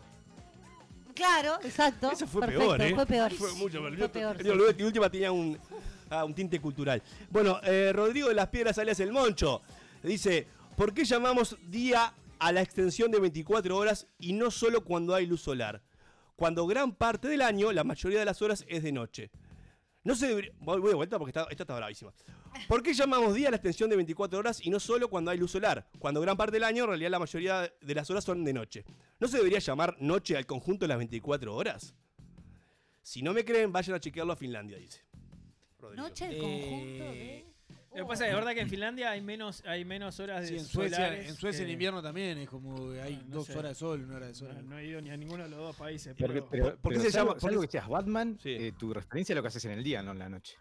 Speaker 3: Claro, exacto.
Speaker 2: Eso fue
Speaker 3: Perfecto,
Speaker 2: peor, ¿eh?
Speaker 3: Fue peor.
Speaker 2: Fue mucho peor.
Speaker 3: Fue peor.
Speaker 2: Yo- yo- La última tenía un, ah, un tinte cultural. Bueno, eh, Rodrigo de las Piedras alias El Moncho dice, ¿por qué llamamos día a la extensión de 24 horas y no solo cuando hay luz solar? Cuando gran parte del año, la mayoría de las horas es de noche. No se debería... Voy voy de vuelta porque está- esta está bravísima. ¿Por qué llamamos día a la extensión de 24 horas y no solo cuando hay luz solar? Cuando gran parte del año, en realidad, la mayoría de las horas son de noche. ¿No se debería llamar noche al conjunto de las 24 horas? Si no me creen, vayan a chequearlo a Finlandia, dice. Rodrigo.
Speaker 3: Noche
Speaker 1: Eh,
Speaker 3: conjunto de.
Speaker 4: Lo que pasa es verdad que en Finlandia hay menos, hay menos horas
Speaker 1: Sí,
Speaker 4: de
Speaker 1: en Suecia,
Speaker 4: solares
Speaker 1: en, Suecia en
Speaker 4: que-
Speaker 1: invierno también es como hay
Speaker 4: No, no
Speaker 1: dos
Speaker 4: sé.
Speaker 1: horas de sol, una hora de sol.
Speaker 4: No, no he ido ni a ninguno de los dos países, pero,
Speaker 5: pero,
Speaker 2: ¿por qué
Speaker 5: pero
Speaker 2: se llama- por
Speaker 5: que seas Batman,
Speaker 2: Sí.
Speaker 5: eh, tu referencia es lo que haces en el día, no en la noche.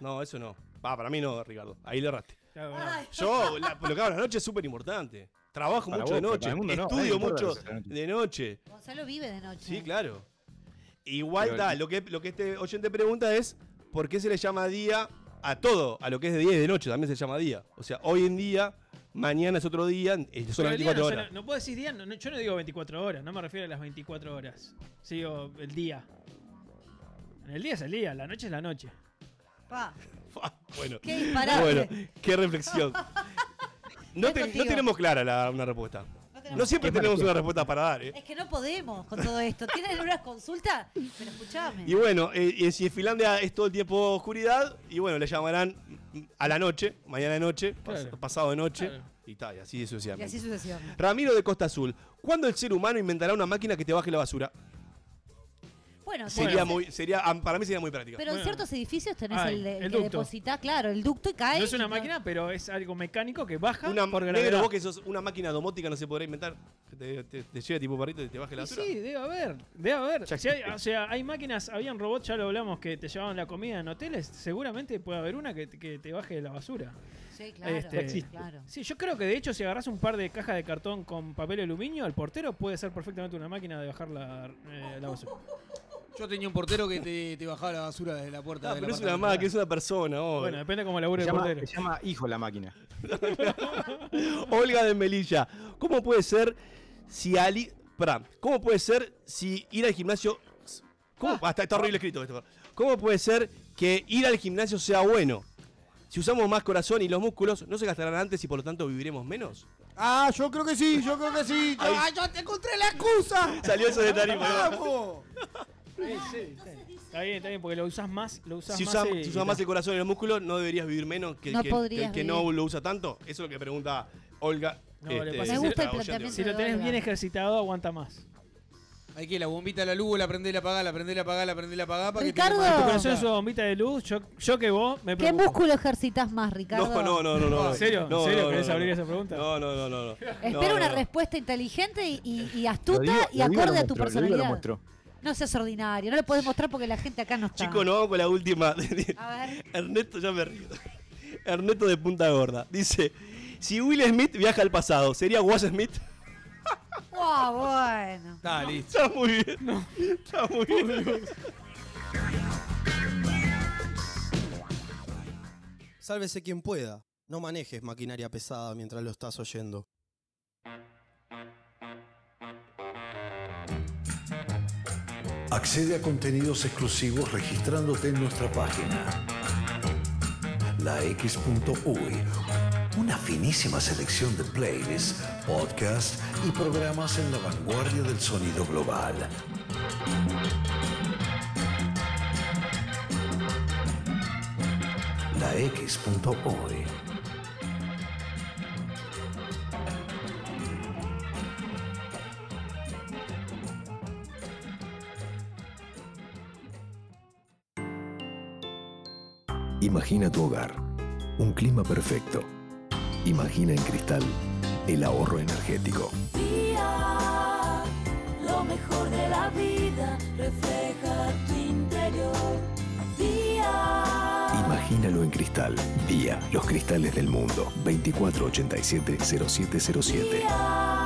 Speaker 2: No, eso no. Va, para mí no, Ricardo. Ahí le erraste.
Speaker 4: Claro,
Speaker 2: Yo, la- lo que hago la noche es súper importante. Trabajo
Speaker 5: Para
Speaker 2: mucho
Speaker 5: vos,
Speaker 2: de noche.
Speaker 5: mundo
Speaker 2: Estudio mucho de noche.
Speaker 3: Gonzalo vive de noche.
Speaker 2: Sí, claro. Igual
Speaker 5: Pero-
Speaker 2: da, lo que, lo que este oyente pregunta es ¿por qué se le llama día a todo? A lo que es de día y de noche también se llama día. O sea, hoy en día, mañana es otro día, es son
Speaker 4: Pero
Speaker 2: las
Speaker 4: el día
Speaker 2: 24
Speaker 4: no,
Speaker 2: horas.
Speaker 4: no puedo decir día, no, no, yo no digo 24 horas, no me refiero a las 24 horas. Sigo el día. En el día es el día, la noche es la noche.
Speaker 3: Pa,
Speaker 2: Bueno,
Speaker 3: qué disparate.
Speaker 2: bueno, qué reflexión. No, te- tenemos clara la- una respuesta.
Speaker 3: No tenemos-
Speaker 2: No siempre tenemos una respuesta para dar, ¿eh?
Speaker 3: Es que no podemos con todo esto. ¿Tienen unas consultas? Pero escuchame.
Speaker 2: Y bueno, eh, y si en Finlandia es todo el tiempo oscuridad, y bueno, le llamarán a la noche, mañana de noche, pas- pasado de noche,
Speaker 4: Claro.
Speaker 2: y tal, y así
Speaker 3: Y
Speaker 2: sucesivamente.
Speaker 3: así sucesivamente.
Speaker 2: Ramiro de Costa Azul, ¿cuándo el ser humano inventará una máquina que te baje la basura?
Speaker 3: Bueno,
Speaker 2: Sería
Speaker 3: tenés-
Speaker 2: muy, sería, ah, para mí sería muy práctico.
Speaker 3: Pero en
Speaker 4: Bueno.
Speaker 3: ciertos edificios tenés
Speaker 4: Ay,
Speaker 3: el, de-
Speaker 4: el
Speaker 3: que
Speaker 4: ducto.
Speaker 3: depositar, claro, el ducto y cae.
Speaker 4: No es una
Speaker 3: y
Speaker 4: máquina, pero es algo mecánico que baja
Speaker 2: Una,
Speaker 4: por
Speaker 2: negro,
Speaker 4: gravedad.
Speaker 2: vos que sos una máquina domótica no se podrá inventar. Que te, te, te lleve tipo perrito y te baje la
Speaker 4: Y
Speaker 2: basura.
Speaker 4: sí, debe haber, debe haber.
Speaker 5: Ya
Speaker 4: Si hay-
Speaker 5: existe.
Speaker 4: o sea, hay máquinas, habían robots, ya lo hablamos, que te llevaban la comida en hoteles. Seguramente puede haber una que, que te baje la basura.
Speaker 3: Sí, claro,
Speaker 4: Este,
Speaker 5: existe.
Speaker 3: claro.
Speaker 4: Sí, yo creo que de hecho si agarras un par de cajas de cartón con papel aluminio, el portero puede ser perfectamente una máquina de bajar la, eh, la basura.
Speaker 1: Yo tenía un portero que te, te bajaba la basura desde la puerta.
Speaker 2: Ah,
Speaker 1: del
Speaker 2: pero es una máquina, es una persona. oh.
Speaker 4: Bueno, depende cómo labure el
Speaker 5: llama,
Speaker 4: portero.
Speaker 5: se llama hijo la máquina.
Speaker 2: Olga de Melilla. ¿Cómo puede ser si Ali. Pará, ¿cómo puede ser si ir al gimnasio. ¿Cómo? Ah, está, está horrible escrito esto. ¿Cómo puede ser que ir al gimnasio sea bueno? Si usamos más corazón y los músculos, ¿no se gastarán antes y por lo tanto viviremos menos?
Speaker 1: Ah, yo creo que sí, yo creo que sí.
Speaker 2: Ahí.
Speaker 1: ¡Ah, yo te encontré la excusa!
Speaker 2: Salió eso de tarima.
Speaker 4: Sí, está bien. Está bien, porque lo usas más, lo usas
Speaker 2: Si
Speaker 4: más.
Speaker 2: usas
Speaker 4: y-
Speaker 2: si
Speaker 4: y
Speaker 2: usas más el corazón y los músculos, ¿no deberías vivir menos que,
Speaker 3: No
Speaker 2: que-
Speaker 3: podrías
Speaker 2: que- que no lo usa tanto? Eso es lo que pregunta Olga.
Speaker 4: No, le
Speaker 2: este,
Speaker 4: pasa-
Speaker 3: Me gusta el planteamiento.
Speaker 4: Si lo tenés
Speaker 3: Olga.
Speaker 4: bien ejercitado, aguanta más.
Speaker 1: Hay que la bombita, la luz, la prendé, la apagá, la prendé, la apagá, la prendé, la apagá para
Speaker 3: Ricardo.
Speaker 1: que
Speaker 4: Tu
Speaker 3: Ah.
Speaker 4: corazón es su bombita de luz, yo, yo que vos me
Speaker 3: ¿Qué
Speaker 4: preocupo.
Speaker 3: músculo ejercitas más, Ricardo?
Speaker 2: No, no, no, no, no.
Speaker 4: ¿En serio?
Speaker 2: No,
Speaker 4: ¿En serio
Speaker 2: no,
Speaker 4: querés
Speaker 2: no,
Speaker 4: abrir
Speaker 2: no.
Speaker 4: esa pregunta?
Speaker 2: No, no, no, no.
Speaker 3: Espero
Speaker 2: No,
Speaker 3: una respuesta inteligente y, y- y
Speaker 5: Lo
Speaker 3: astuta
Speaker 5: digo-
Speaker 3: y
Speaker 5: lo digo,
Speaker 3: acorde
Speaker 5: lo
Speaker 3: a tu personalidad. No seas ordinario, no lo podés mostrar porque la gente acá no está.
Speaker 2: Chico, no vamos con la última.
Speaker 3: A ver.
Speaker 2: Ernesto, ya me río. Ernesto de Punta Gorda. Dice, si Will Smith viaja al pasado, ¿sería Wash Smith?
Speaker 3: Wow, bueno.
Speaker 1: Está listo.
Speaker 2: Está muy bien. Está muy bien.
Speaker 6: Sálvese quien pueda. No manejes maquinaria pesada mientras lo estás oyendo.
Speaker 8: Accede a contenidos exclusivos registrándote en nuestra página. lax.uy. Una finísima selección de playlists, podcasts y programas en la vanguardia del sonido global. lax.uy. Imagina tu hogar, un clima perfecto. Imagina en cristal el ahorro energético.
Speaker 9: Día, lo mejor de la vida refleja tu interior. Día,
Speaker 8: Imagínalo en cristal. Día, los cristales del mundo. 2487-0707.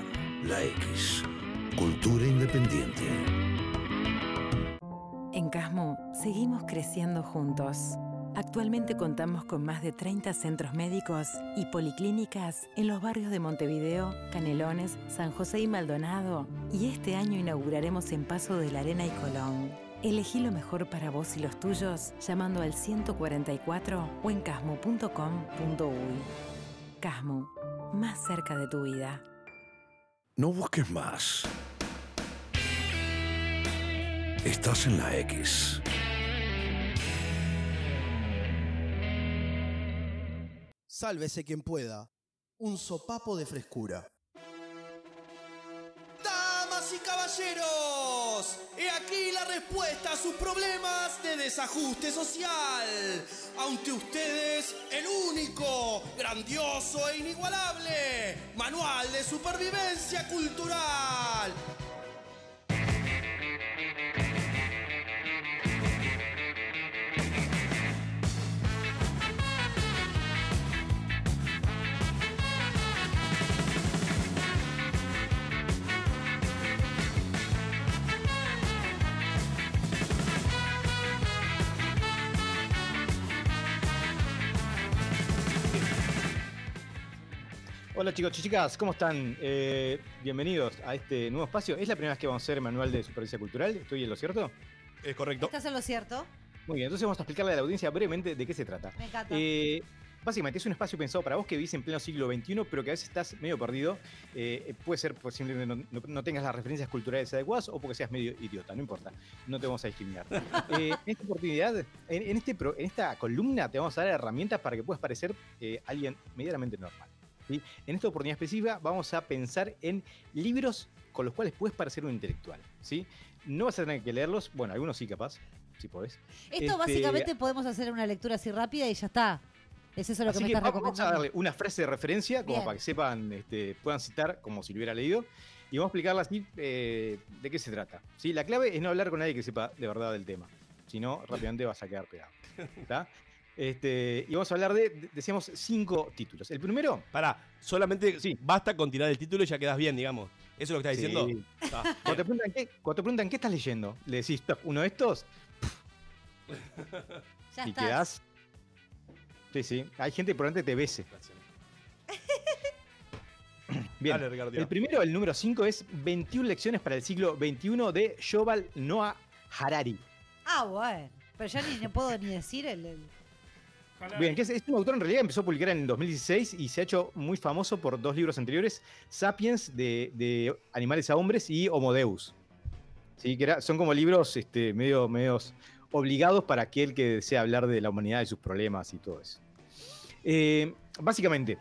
Speaker 8: La X. Cultura independiente.
Speaker 10: En Casmo seguimos creciendo juntos. Actualmente contamos con más de 30 centros médicos y policlínicas en los barrios de Montevideo, Canelones, San José y Maldonado. Y este año inauguraremos en Paso de la Arena y Colón. Elegí lo mejor para vos y los tuyos llamando al 144 o en casmo.com.uy. Casmo, más cerca de tu vida.
Speaker 8: No busques más. Estás en la X.
Speaker 6: Sálvese quien pueda. Un sopapo de frescura.
Speaker 7: Damas y caballeros, he aquí la respuesta a sus problemas de desajuste social. Ante ustedes, el único, grandioso e inigualable manual de supervivencia cultural.
Speaker 5: Hola chicos y chicas, ¿cómo están? Eh, bienvenidos a este nuevo espacio. ¿Es la primera vez que vamos a hacer el manual de supervivencia cultural? ¿Estoy en lo cierto?
Speaker 2: Es correcto.
Speaker 3: ¿Estás en lo cierto?
Speaker 5: Muy bien, entonces vamos a explicarle a la audiencia brevemente de qué se trata.
Speaker 3: Me encanta.
Speaker 5: Eh, básicamente es un espacio pensado para vos que vivís en pleno siglo XXI, pero que a veces estás medio perdido. Eh, puede ser porque simplemente no, no- no tengas las referencias culturales adecuadas o porque seas medio idiota, no importa. No te vamos a discriminar. Eh, en esta oportunidad, en, en este pro- en esta columna, te vamos a dar herramientas para que puedas parecer eh, alguien medianamente normal. ¿Sí? En esta oportunidad específica, vamos a pensar en libros con los cuales puedes parecer un intelectual. ¿sí? No vas a tener que leerlos, bueno, algunos sí, capaz, si podés.
Speaker 3: Esto
Speaker 5: Este,
Speaker 3: básicamente podemos hacer una lectura así rápida y ya está. ¿Es eso lo que me
Speaker 5: que
Speaker 3: estás
Speaker 5: va- vamos a darle una frase de referencia como
Speaker 3: Bien.
Speaker 5: para que sepan, este, puedan citar como si lo hubiera leído. Y vamos a explicarla así eh, de qué se trata. ¿sí? La clave es no hablar con nadie que sepa de verdad del tema. Si no, rápidamente vas a quedar pegado. ¿está? Este, y vamos a hablar de, de- decíamos, cinco títulos. El primero.
Speaker 2: Pará, solamente basta con tirar el título y ya quedas bien, digamos. ¿Eso es lo que estás
Speaker 5: Sí.
Speaker 2: diciendo? Ah,
Speaker 5: Cuando te, preguntan qué, cuando te preguntan qué estás leyendo, le decís "Top, uno de estos
Speaker 3: Ya
Speaker 5: y
Speaker 3: está.
Speaker 5: quedás. Sí, sí. Hay gente que probablemente te bese. Bien.
Speaker 2: Dale, Ricardo.
Speaker 5: El primero, el número 5, es 21 lecciones para el siglo XXI de Yoval Noah Harari.
Speaker 3: Ah, bueno. Pero ya ni, no puedo ni decir el... el-
Speaker 5: Bien, que es, un autor en realidad empezó a publicar en el 2016 y se ha hecho muy famoso por dos libros anteriores, Sapiens de, animales a hombres y Homo Deus. Son como libros este, medio, medios obligados para aquel que desea hablar de la humanidad y sus problemas y todo eso. Eh, básicamente,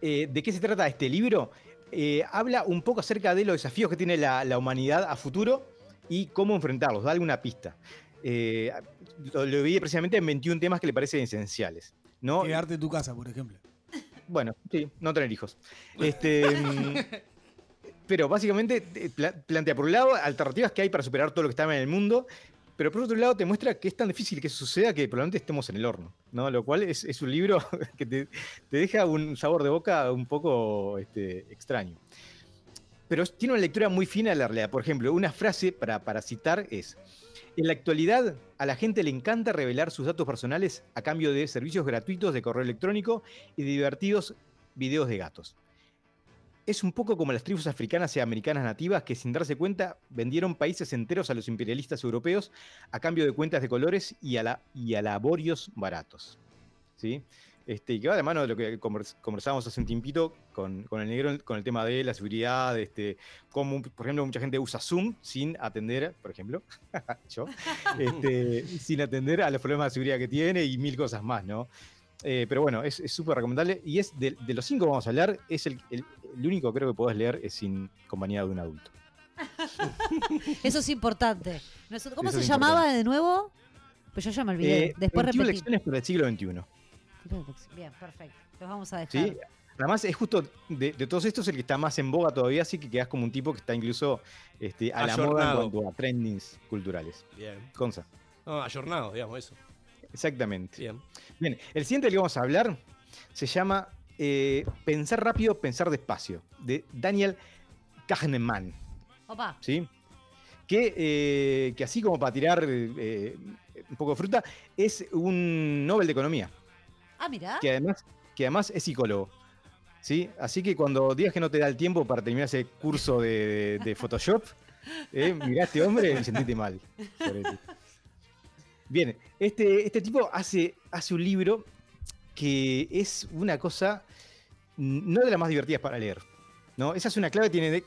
Speaker 5: eh, ¿de qué se trata este libro? Eh, habla un poco acerca de los desafíos que tiene la, la humanidad a futuro y cómo enfrentarlos, da alguna pista. Eh, lo, lo vi precisamente en 21 temas que le parecen esenciales. ¿no?
Speaker 1: Quedarte en tu casa, por ejemplo.
Speaker 5: Bueno, sí, no tener hijos. Este, mm, pero básicamente eh, pla- plantea, por un lado, alternativas que hay para superar todo lo que está en el mundo, pero por otro lado te muestra que es tan difícil que eso suceda que probablemente estemos en el horno, ¿no? Lo cual es, es un libro que te, te deja un sabor de boca un poco este, extraño. Pero tiene una lectura muy fina de la realidad. Por ejemplo, una frase para, para citar es, en la actualidad a la gente le encanta revelar sus datos personales a cambio de servicios gratuitos de correo electrónico y divertidos videos de gatos. Es un poco como las tribus africanas y americanas nativas que sin darse cuenta vendieron países enteros a los imperialistas europeos a cambio de cuentas de colores y, a y alaborios baratos. ¿Sí? Este, y que va de mano de lo que convers- conversábamos hace un tiempito con, con el negro, con el tema de la seguridad, este, como, por ejemplo, mucha gente usa Zoom sin atender, por ejemplo, yo, este, sin atender a los problemas de seguridad que tiene y mil cosas más, ¿no? Eh, pero bueno, es súper recomendable. Y es de, de los cinco que vamos a hablar, es el, el- el único creo que podés leer es sin compañía de un adulto.
Speaker 3: Eso es importante. ¿Cómo
Speaker 5: Eso
Speaker 3: se llamaba
Speaker 5: importante.
Speaker 3: de nuevo? Pues yo ya me olvidé.
Speaker 5: Eh,
Speaker 3: Después
Speaker 5: 21
Speaker 3: repetí.
Speaker 5: lecciones para el siglo XXI.
Speaker 3: Bien, perfecto. Los vamos a dejar.
Speaker 5: ¿sí? Además, es justo de, de todos estos el que está más en boga todavía, así que quedas como un tipo que está incluso este, a la moda en cuanto a trendings culturales.
Speaker 2: Bien.
Speaker 5: Conza.
Speaker 2: No, ayornado, digamos eso.
Speaker 5: Exactamente.
Speaker 2: Bien.
Speaker 5: Bien, el siguiente del que vamos a hablar se llama eh, Pensar rápido, pensar despacio, de Daniel Kahneman.
Speaker 3: Opa.
Speaker 5: ¿sí? Que, eh, que así como para tirar eh, un poco de fruta, es un Nobel de Economía,
Speaker 3: Ah, mira.
Speaker 5: que además, que además es psicólogo. ¿sí? Así que cuando digas que no te da el tiempo para terminar ese curso de, de Photoshop, eh, mirá a este hombre y sentite mal. Bien, este, este tipo hace, hace un libro que es una cosa no de las más divertidas para leer. ¿no? Esa es una clave, tiene, de-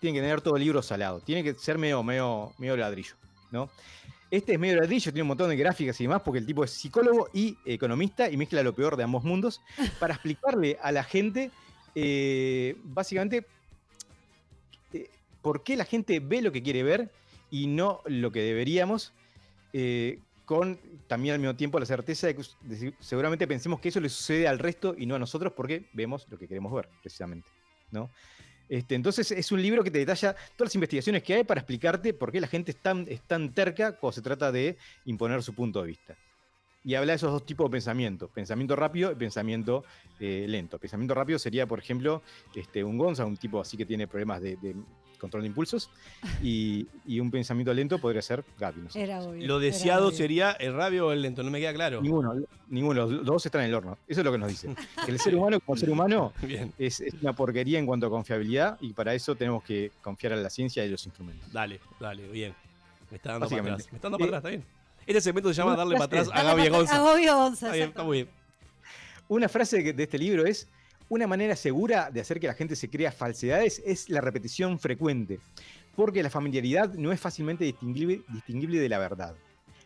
Speaker 5: tiene que tener todo el libro salado, tiene que ser medio, medio, medio ladrillo. ¿no? Este es medio ladrillo, tiene un montón de gráficas y demás, porque el tipo es psicólogo y economista y mezcla lo peor de ambos mundos para explicarle a la gente, eh, básicamente, eh, por qué la gente ve lo que quiere ver y no lo que deberíamos, eh, con también al mismo tiempo la certeza de que de- seguramente pensemos que eso le sucede al resto y no a nosotros porque vemos lo que queremos ver, precisamente. ¿no? Este, entonces es un libro que te detalla todas las investigaciones que hay para explicarte por qué la gente es tan, es tan terca cuando se trata de imponer su punto de vista. Y habla de esos dos tipos de pensamiento, pensamiento rápido y pensamiento eh, lento. Pensamiento rápido sería, por ejemplo, este, un Gonza, un tipo así que tiene problemas de, de control de impulsos, y, y un pensamiento lento podría ser Gaby. no sé.
Speaker 3: Era obvio.
Speaker 2: Lo
Speaker 3: era
Speaker 2: deseado
Speaker 3: obvio.
Speaker 2: sería el rápido o el lento, no me queda claro.
Speaker 5: Ninguno, ninguno, los dos están en el horno. Eso es lo que nos dice. Que el ser humano como ser humano
Speaker 2: Bien,
Speaker 5: es, es una porquería en cuanto a confiabilidad y para eso tenemos que confiar en la ciencia y los instrumentos.
Speaker 2: dale, dale, bien. Me está dando para atrás. Me está dando para
Speaker 5: Eh,
Speaker 2: atrás, está bien. Este segmento se llama Darle para atrás a Gaby Gonza.
Speaker 3: a Gaby Gonza,
Speaker 2: Está bien, está muy bien.
Speaker 5: Una frase de este libro es, una manera segura de hacer que la gente se crea falsedades es la repetición frecuente, porque la familiaridad no es fácilmente distinguible, distinguible de la verdad.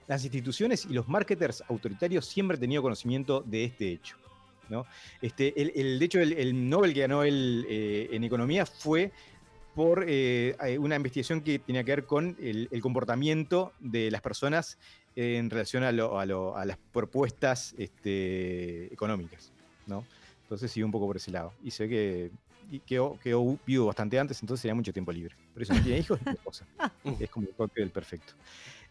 Speaker 5: Las instituciones y los marketers autoritarios siempre han tenido conocimiento de este hecho. ¿no? Este, el, el- de hecho, el, el Nobel que ganó él, eh, en economía fue por eh, eh, una investigación que tenía que ver con el, el comportamiento de las personas en relación a, lo- a lo- a las propuestas este, económicas. ¿no? Entonces siguió un poco por ese lado. Y sé que y quedó, quedó viudo bastante antes, entonces tenía mucho tiempo libre. Por eso no tiene hijos ni esposa. Es como el del perfecto.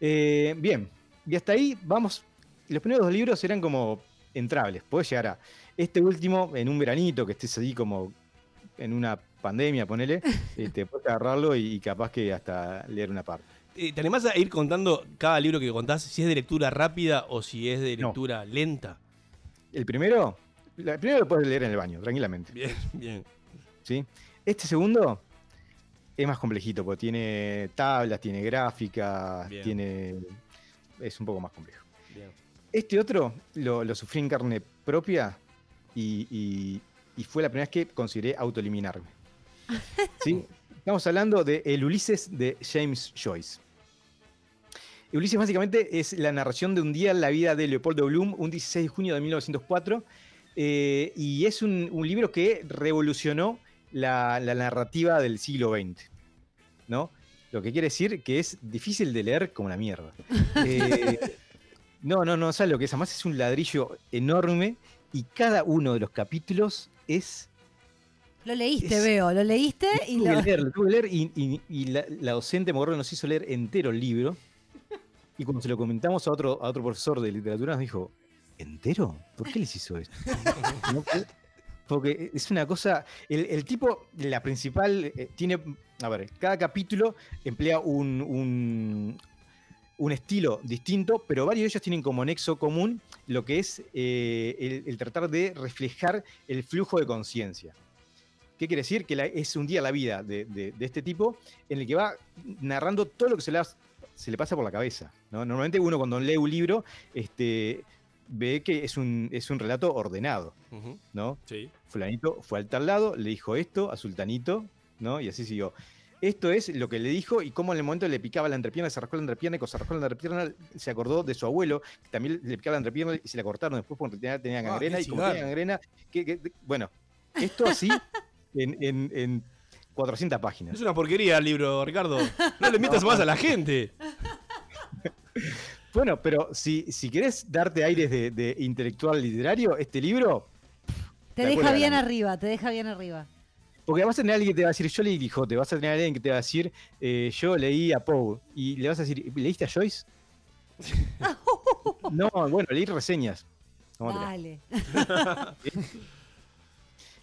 Speaker 5: Eh, bien, y hasta ahí vamos. Los primeros dos libros eran como entrables. Podés llegar a este último en un veranito que estés ahí como en una pandemia, ponele, eh, te puedes agarrarlo y, y capaz que hasta leer una parte.
Speaker 2: Eh, ¿Te animás a ir contando cada libro que contás si es de lectura rápida o si es de
Speaker 5: No.
Speaker 2: lectura lenta?
Speaker 5: El primero, el primero lo puedes leer en el baño, tranquilamente.
Speaker 2: Bien, bien.
Speaker 5: ¿sí? Este segundo es más complejito, porque tiene tablas, tiene gráficas,
Speaker 2: Bien.
Speaker 5: tiene. es un poco más complejo.
Speaker 2: Bien.
Speaker 5: Este otro lo, lo sufrí en carne propia y, y- y fue la primera vez que consideré autoeliminarme. ¿Sí? Estamos hablando de El Ulises de James Joyce. Ulises básicamente es la narración de un día en la vida de Leopoldo Bloom, un 16 de junio de 1904, eh, y es un, un libro que revolucionó la, la narrativa del siglo XX, ¿no? Lo que quiere decir que es difícil de leer como la mierda. Eh, no, no, no, ¿sabes lo que es? Además es un ladrillo enorme y cada uno de los capítulos es...
Speaker 3: Lo leíste,
Speaker 5: Es-
Speaker 3: veo, lo leíste y
Speaker 5: Tuve
Speaker 3: lo...
Speaker 5: que leer, lo tuve que leer y, y- y la, la docente me acuerdo que nos hizo leer entero el libro. Y cuando se lo comentamos a otro, a otro profesor de literatura nos dijo, ¿entero? ¿Por qué les hizo esto? Porque es una cosa, el, el tipo, la principal, eh, tiene, a ver, cada capítulo emplea un, un, estilo distinto, pero varios de ellos tienen como nexo común lo que es eh, el, tratar de reflejar el flujo de conciencia. ¿Qué quiere decir? Que es un día la vida de, de- de este tipo en el que va narrando todo lo que se le, has- se le pasa por la cabeza. ¿no? Normalmente uno cuando lee un libro este, ve que es un, es un relato ordenado. ¿no?
Speaker 2: Sí.
Speaker 5: Fulanito fue al tal lado, le dijo esto a Sultanito, ¿no? Y así siguió. Esto es lo que le dijo y cómo en el momento le picaba la entrepierna, se rascó la entrepierna y cuando se rascó la entrepierna se acordó de su abuelo, que también le picaba la entrepierna y se la cortaron después porque tenía,
Speaker 1: Ah,
Speaker 5: gangrena
Speaker 1: qué
Speaker 5: y como tenía gangrena, que- que- bueno, esto así en, en- en 400 páginas.
Speaker 2: Es una porquería el libro, Ricardo. No le mientas más a la gente.
Speaker 5: Bueno, pero si, si querés darte aires de, de intelectual literario, este libro,
Speaker 3: Te deja bien
Speaker 5: grande.
Speaker 3: arriba, te deja bien arriba.
Speaker 5: Porque vas a tener alguien que te va a decir, yo leí Quijote, vas a tener alguien que te va a decir, eh, yo leí a Poe, y le vas a decir, ¿leíste a Joyce? no, bueno, leí reseñas.
Speaker 3: Dale.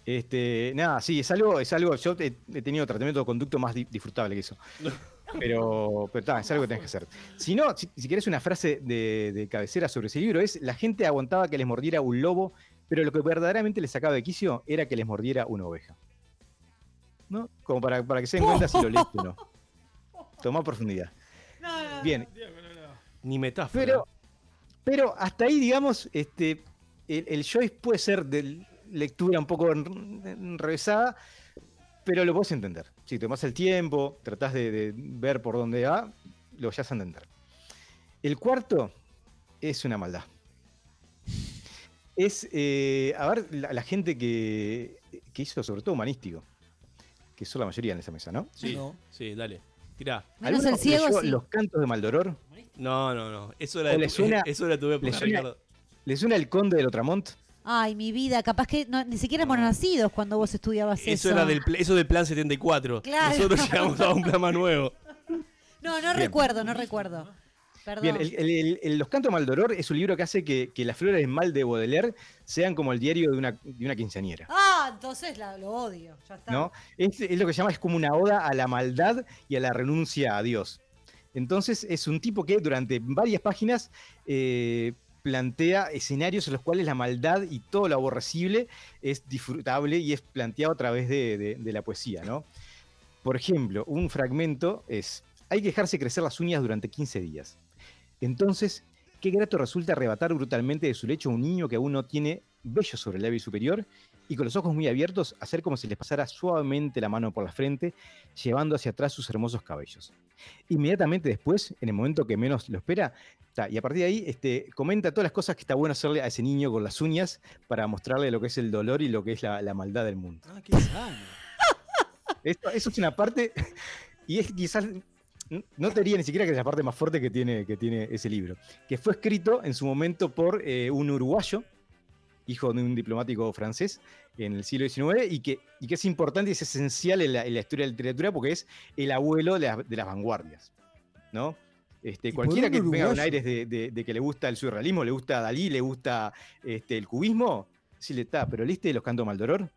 Speaker 5: Este, nada, sí, es algo, es algo, yo he, he tenido tratamiento de conducto más di- disfrutable que eso. Pero, pero ta, es algo que tenés que hacer. Si no, si, si querés una frase de, de cabecera sobre ese libro, es la gente aguantaba que les mordiera un lobo, pero lo que verdaderamente les sacaba de quicio era que les mordiera una oveja. ¿No? Como para, para que se den cuenta si lo leíste o no. Tomá profundidad. Bien,
Speaker 2: Ni metáfora.
Speaker 5: pero, pero hasta ahí, digamos, este, el, el Joyce puede ser de lectura un poco en- enrevesada, pero lo puedes entender. Si tomas el tiempo, tratás de, de ver por dónde va, lo vas a entender. El cuarto es una maldad. Es, eh, a ver, la, la gente que, que hizo, sobre todo humanístico, que son la mayoría en esa mesa, ¿no?
Speaker 2: Sí, sí, dale. Tirá.
Speaker 3: Menos el
Speaker 5: ¿Alguno
Speaker 3: ciego,
Speaker 5: leyó
Speaker 3: sí.
Speaker 5: Los cantos de Maldoror?
Speaker 2: No, no, no. Eso era
Speaker 5: ¿O
Speaker 2: de tu,
Speaker 5: suena-
Speaker 2: eso era de tu
Speaker 5: ¿Le
Speaker 2: época,
Speaker 5: suena,
Speaker 2: Ricardo.
Speaker 5: le suena el conde de Lotramont?
Speaker 3: Ay, mi vida, capaz que no- ni siquiera hemos nacidos cuando vos estudiabas eso.
Speaker 2: Eso era del, eso del plan 74.
Speaker 3: Claro.
Speaker 2: Nosotros llegamos a un plan más nuevo.
Speaker 3: No, no
Speaker 5: Bien.
Speaker 3: recuerdo, no recuerdo. Perdón.
Speaker 5: Bien, el- el- el- el Los Cantos Maldoror es un libro que hace que, que las flores del mal de Baudelaire sean como el diario de una, de una quinceañera.
Speaker 3: Ah, entonces la- lo odio. Ya está.
Speaker 5: ¿no? Es, es lo que se llama, es como una oda a la maldad y a la renuncia a Dios. Entonces es un tipo que durante varias páginas eh, plantea escenarios en los cuales la maldad y todo lo aborrecible es disfrutable y es planteado a través de, la poesía, ¿no? Por ejemplo, un fragmento es, hay que dejarse crecer las uñas durante 15 días. Entonces, qué grato resulta arrebatar brutalmente de su lecho a un niño que aún no tiene vello sobre el labio superior y con los ojos muy abiertos hacer como si les pasara suavemente la mano por la frente, llevando hacia atrás sus hermosos cabellos. Inmediatamente después, en el momento que menos lo espera, ta, y a partir de ahí este, comenta todas las cosas que está bueno hacerle a ese niño con las uñas para mostrarle lo que es el dolor y lo que es la, la maldad del mundo.
Speaker 1: Ah, qué sano.
Speaker 5: Esto- eso es una parte, y es quizás, no te diría ni siquiera que es la parte más fuerte que tiene, que tiene ese libro, que fue escrito en su momento por eh, un uruguayo, hijo de un diplomático francés en el siglo XIX, y que, y que es importante y es esencial en la, en la historia de la literatura porque es el abuelo de, las- de las vanguardias, ¿no? Este, cualquiera que venga con aires de, de- de que le gusta el surrealismo, le gusta Dalí, le gusta este, el cubismo, sí le está, pero ¿leíste Los Cantos Maldoror?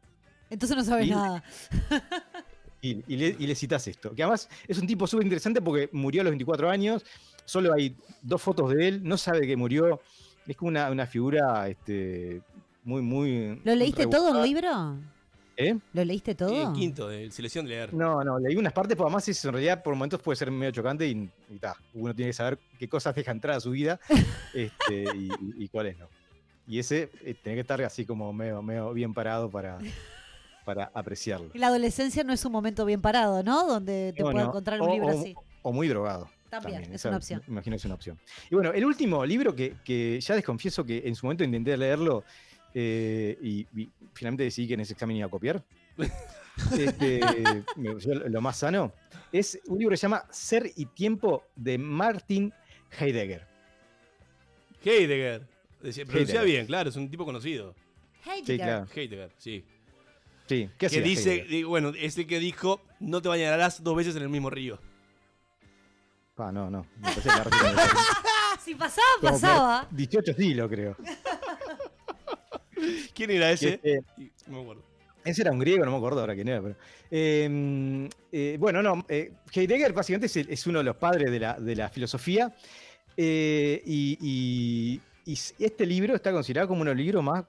Speaker 3: Entonces no sabes
Speaker 5: Y-
Speaker 3: nada.
Speaker 5: Y, y le, y le citas esto. Que además es un tipo súper interesante porque murió a los 24 años, solo hay dos fotos de él, no sabe que murió. Es como una, una figura este, muy, muy.
Speaker 3: ¿Lo leíste todo el
Speaker 5: rebuscada.
Speaker 3: libro?
Speaker 5: ¿Eh?
Speaker 3: ¿Lo leíste todo?
Speaker 2: El quinto, de selección de leer.
Speaker 5: No, no, leí unas partes, pero además es, en realidad por momentos puede ser medio chocante y, y ta, uno tiene que saber qué cosas deja entrar a su vida este, y, y- y cuáles no. Y ese eh, tiene que estar así como medio, medio bien parado para, para apreciarlo.
Speaker 3: La adolescencia no es un momento bien parado, ¿no? Donde te
Speaker 5: No,
Speaker 3: encontrar un
Speaker 5: O-
Speaker 3: libro
Speaker 5: o-
Speaker 3: así.
Speaker 5: O muy drogado.
Speaker 3: También, es
Speaker 5: esa
Speaker 3: una opción.
Speaker 5: me Imagino que es una opción. Y bueno, el último libro que, que ya desconfieso que en su momento intenté leerlo eh, y, y finalmente decidí que en ese examen iba a copiar. Este, me pareció lo lo más sano. Es un libro que se llama Ser y Tiempo de Martin Heidegger.
Speaker 2: Heidegger. Decía- Pronuncia
Speaker 5: Heidegger.
Speaker 2: bien, claro, es un tipo conocido.
Speaker 3: Heidegger.
Speaker 5: claro.
Speaker 2: Heidegger, sí.
Speaker 5: Sí, ¿qué
Speaker 2: Que dice,
Speaker 5: Heidegger?
Speaker 2: bueno, es el que dijo, no te bañarás dos veces en el mismo río.
Speaker 5: Pa, no, no. me parece que la retiro de-
Speaker 3: Ah, si pasaba, pasaba.
Speaker 5: 18 siglos, creo.
Speaker 2: ¿Quién era ese? Y- No me acuerdo.
Speaker 5: Ese era un griego, no me acuerdo ahora quién era, pero. eh, eh, bueno, no. eh, Heidegger básicamente es, uno de los padres de la, de la filosofía. eh, y, y- y s- este libro está considerado como uno de los libros más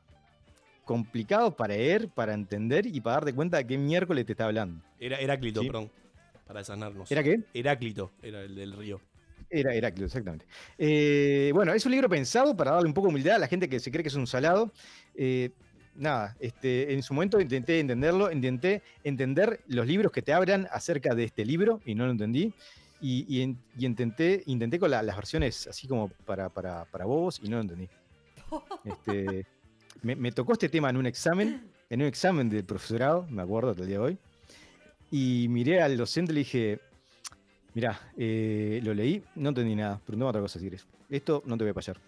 Speaker 5: complicados para leer, para entender y para darte cuenta de qué miércoles te está hablando.
Speaker 2: Era Heráclito,
Speaker 5: Sí.
Speaker 2: perdón. Para desanarnos.
Speaker 5: ¿Era qué?
Speaker 2: Heráclito, era el del río.
Speaker 5: Era Heráclito, exactamente. Eh, bueno, es un libro pensado para darle un poco de humildad a la gente que se cree que es un salado. Eh, nada, este, en su momento intenté entenderlo, intenté entender los libros que te hablan acerca de este libro y no lo entendí. Y, y en- y intenté, intenté con la- las versiones así como para, para, para bobos y no lo entendí. Este, me, me tocó este tema en un examen, en un examen del profesorado, me acuerdo hasta el día de hoy. Y miré al docente y le dije, Mirá, eh, lo leí, no entendí nada. Preguntame otra cosa si querés. Esto no te voy a fallar.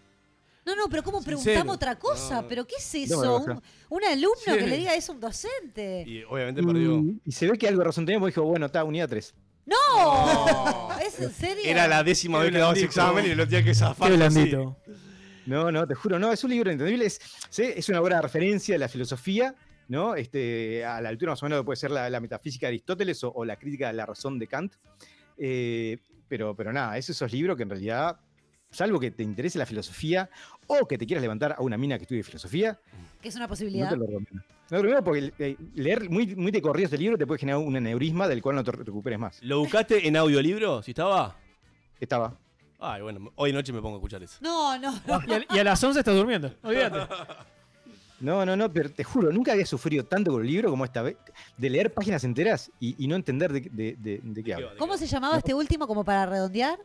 Speaker 3: No, no, pero ¿cómo
Speaker 2: Sincero.
Speaker 3: preguntamos otra cosa?
Speaker 2: No.
Speaker 3: ¿Pero qué es
Speaker 5: No,
Speaker 3: eso?
Speaker 5: no,
Speaker 3: ¿Un,
Speaker 5: no.
Speaker 3: un alumno
Speaker 2: Sí.
Speaker 3: que le diga eso a un docente?
Speaker 2: Y obviamente perdió.
Speaker 5: Y, y se ve que algo de razón tenía porque dijo, bueno, está, unidad 3.
Speaker 3: ¡No! ¿Es en serio?
Speaker 2: Era la décima vez que daba ese examen y lo tenía que zafar.
Speaker 4: Qué
Speaker 2: así.
Speaker 4: blandito.
Speaker 5: No, no, te juro, no, es un libro entendible. Es, sí, es una obra de referencia de la filosofía, ¿no? Este, a la altura más o menos puede ser la, la metafísica de Aristóteles o, o la crítica de la razón de Kant. Eh, pero, pero nada, es esos libros que en realidad, salvo que te interese la filosofía o que te quieras levantar a una mina que estudie filosofía,
Speaker 3: Que es una
Speaker 5: no
Speaker 3: posibilidad.
Speaker 5: te lo recomiendo. No, primero porque eh, leer muy, muy de corrido este libro te puede generar un aneurisma del cual no te recuperes más.
Speaker 2: ¿Lo buscaste en audiolibro? ¿Si estaba?
Speaker 5: Estaba.
Speaker 2: Ay, bueno, hoy noche me pongo a escuchar eso.
Speaker 3: No, no, no.
Speaker 4: Y a, y a las 11 estás durmiendo. Olvídate.
Speaker 5: No, no, no, pero te juro, nunca había sufrido tanto con el libro como esta vez, de leer páginas enteras y, y no entender de, de- de- de qué habla.
Speaker 3: ¿Cómo se llamaba este último como para redondear?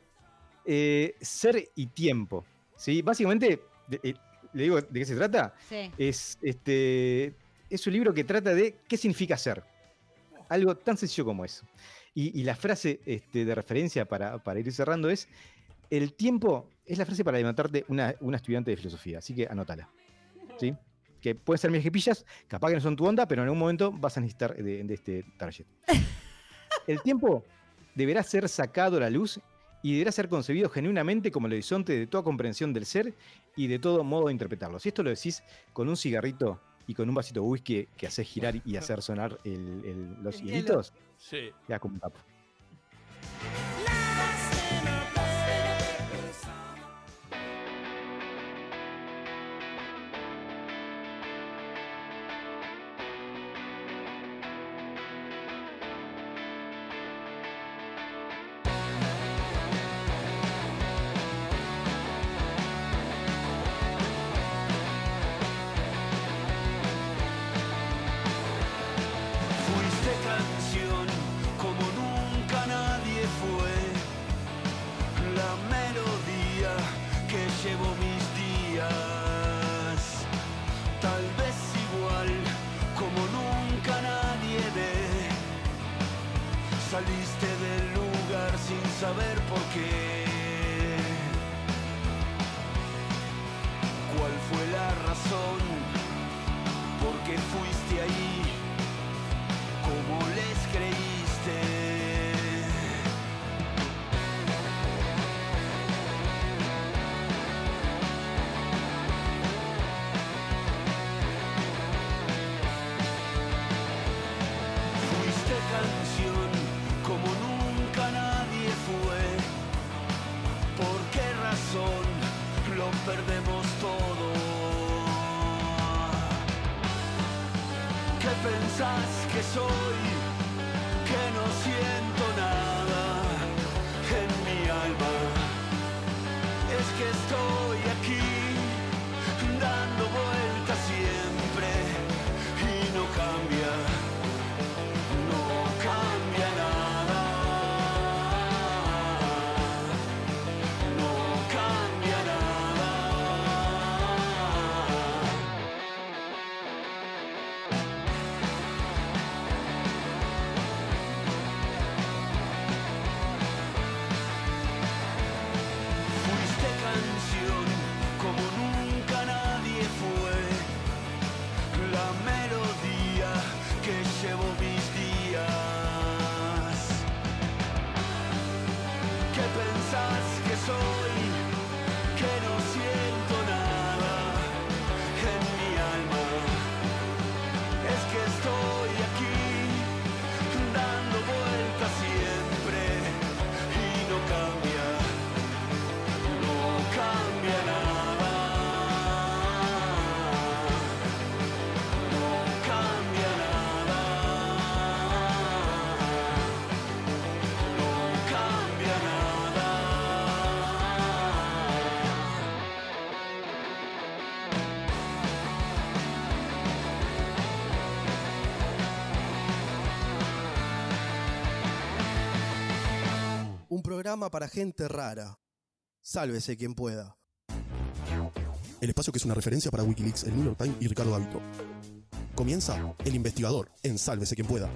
Speaker 5: Eh, ser y tiempo. ¿sí? Básicamente, de- eh, le digo de qué se trata.
Speaker 3: Sí.
Speaker 5: Es, este, es un libro que trata de qué significa ser. Algo tan sencillo como eso. Y, y la frase este, de referencia para, para ir cerrando es, el tiempo es la frase para levantarte una, una estudiante de filosofía, así que anótala. ¿sí? Que pueden ser mis pillas, capaz que no son tu onda, pero en algún momento vas a necesitar de, de este target. El tiempo deberá ser sacado a la luz
Speaker 9: y deberá ser concebido genuinamente como el horizonte de toda comprensión del ser y de todo modo de interpretarlo. Si esto lo decís con un cigarrito y con un vasito de whisky que haces girar y hacer sonar el- el- los
Speaker 2: El
Speaker 9: hielitos,
Speaker 2: Sí.
Speaker 9: queda como un capo.
Speaker 7: ¿Qué pensás que soy?
Speaker 6: Programa para gente rara. Sálvese quien pueda. El espacio que es una referencia para Wikileaks, el New York Times y Ricardo Gavito. Comienza El Investigador en Sálvese quien pueda.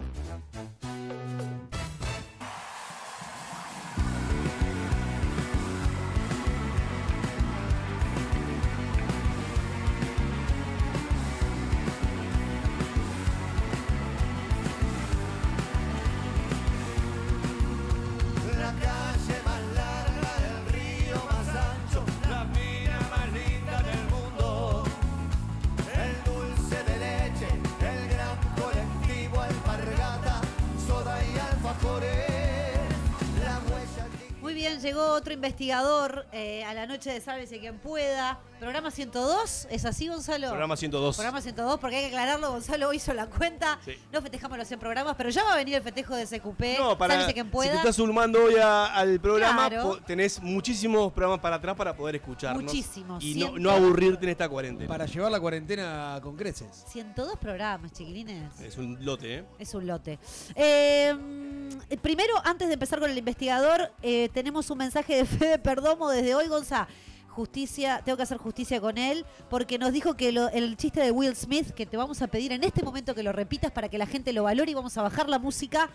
Speaker 3: Investigador eh, a la noche de Sálvese quien pueda. Programa 102, ¿es así, Gonzalo?
Speaker 2: Programa 102.
Speaker 3: Programa 102, porque hay que aclararlo, Gonzalo hizo la cuenta.
Speaker 2: Sí.
Speaker 3: No festejamos los 100 programas, pero ya va a venir el festejo de SQP.
Speaker 2: No, para,
Speaker 3: Sálvese quien
Speaker 2: si
Speaker 3: pueda.
Speaker 2: te estás sumando hoy a- al programa,
Speaker 3: Claro.
Speaker 2: tenés muchísimos programas para atrás para poder escucharnos.
Speaker 3: Muchísimos,
Speaker 2: Y no, aburrirte en esta cuarentena.
Speaker 1: Para llevar la cuarentena con creces.
Speaker 3: 102 programas, chiquilines.
Speaker 2: Es un lote, ¿eh?
Speaker 3: Es un lote. Eh, mm, primero, antes de empezar con el investigador, eh, tenemos un mensaje de Fede Perdomo desde hoy, Gonza. Justicia, tengo que hacer justicia con él, porque nos dijo que el chiste de Will Smith, que te vamos a pedir en este momento que lo repitas para que la gente lo valore y vamos a bajar la música,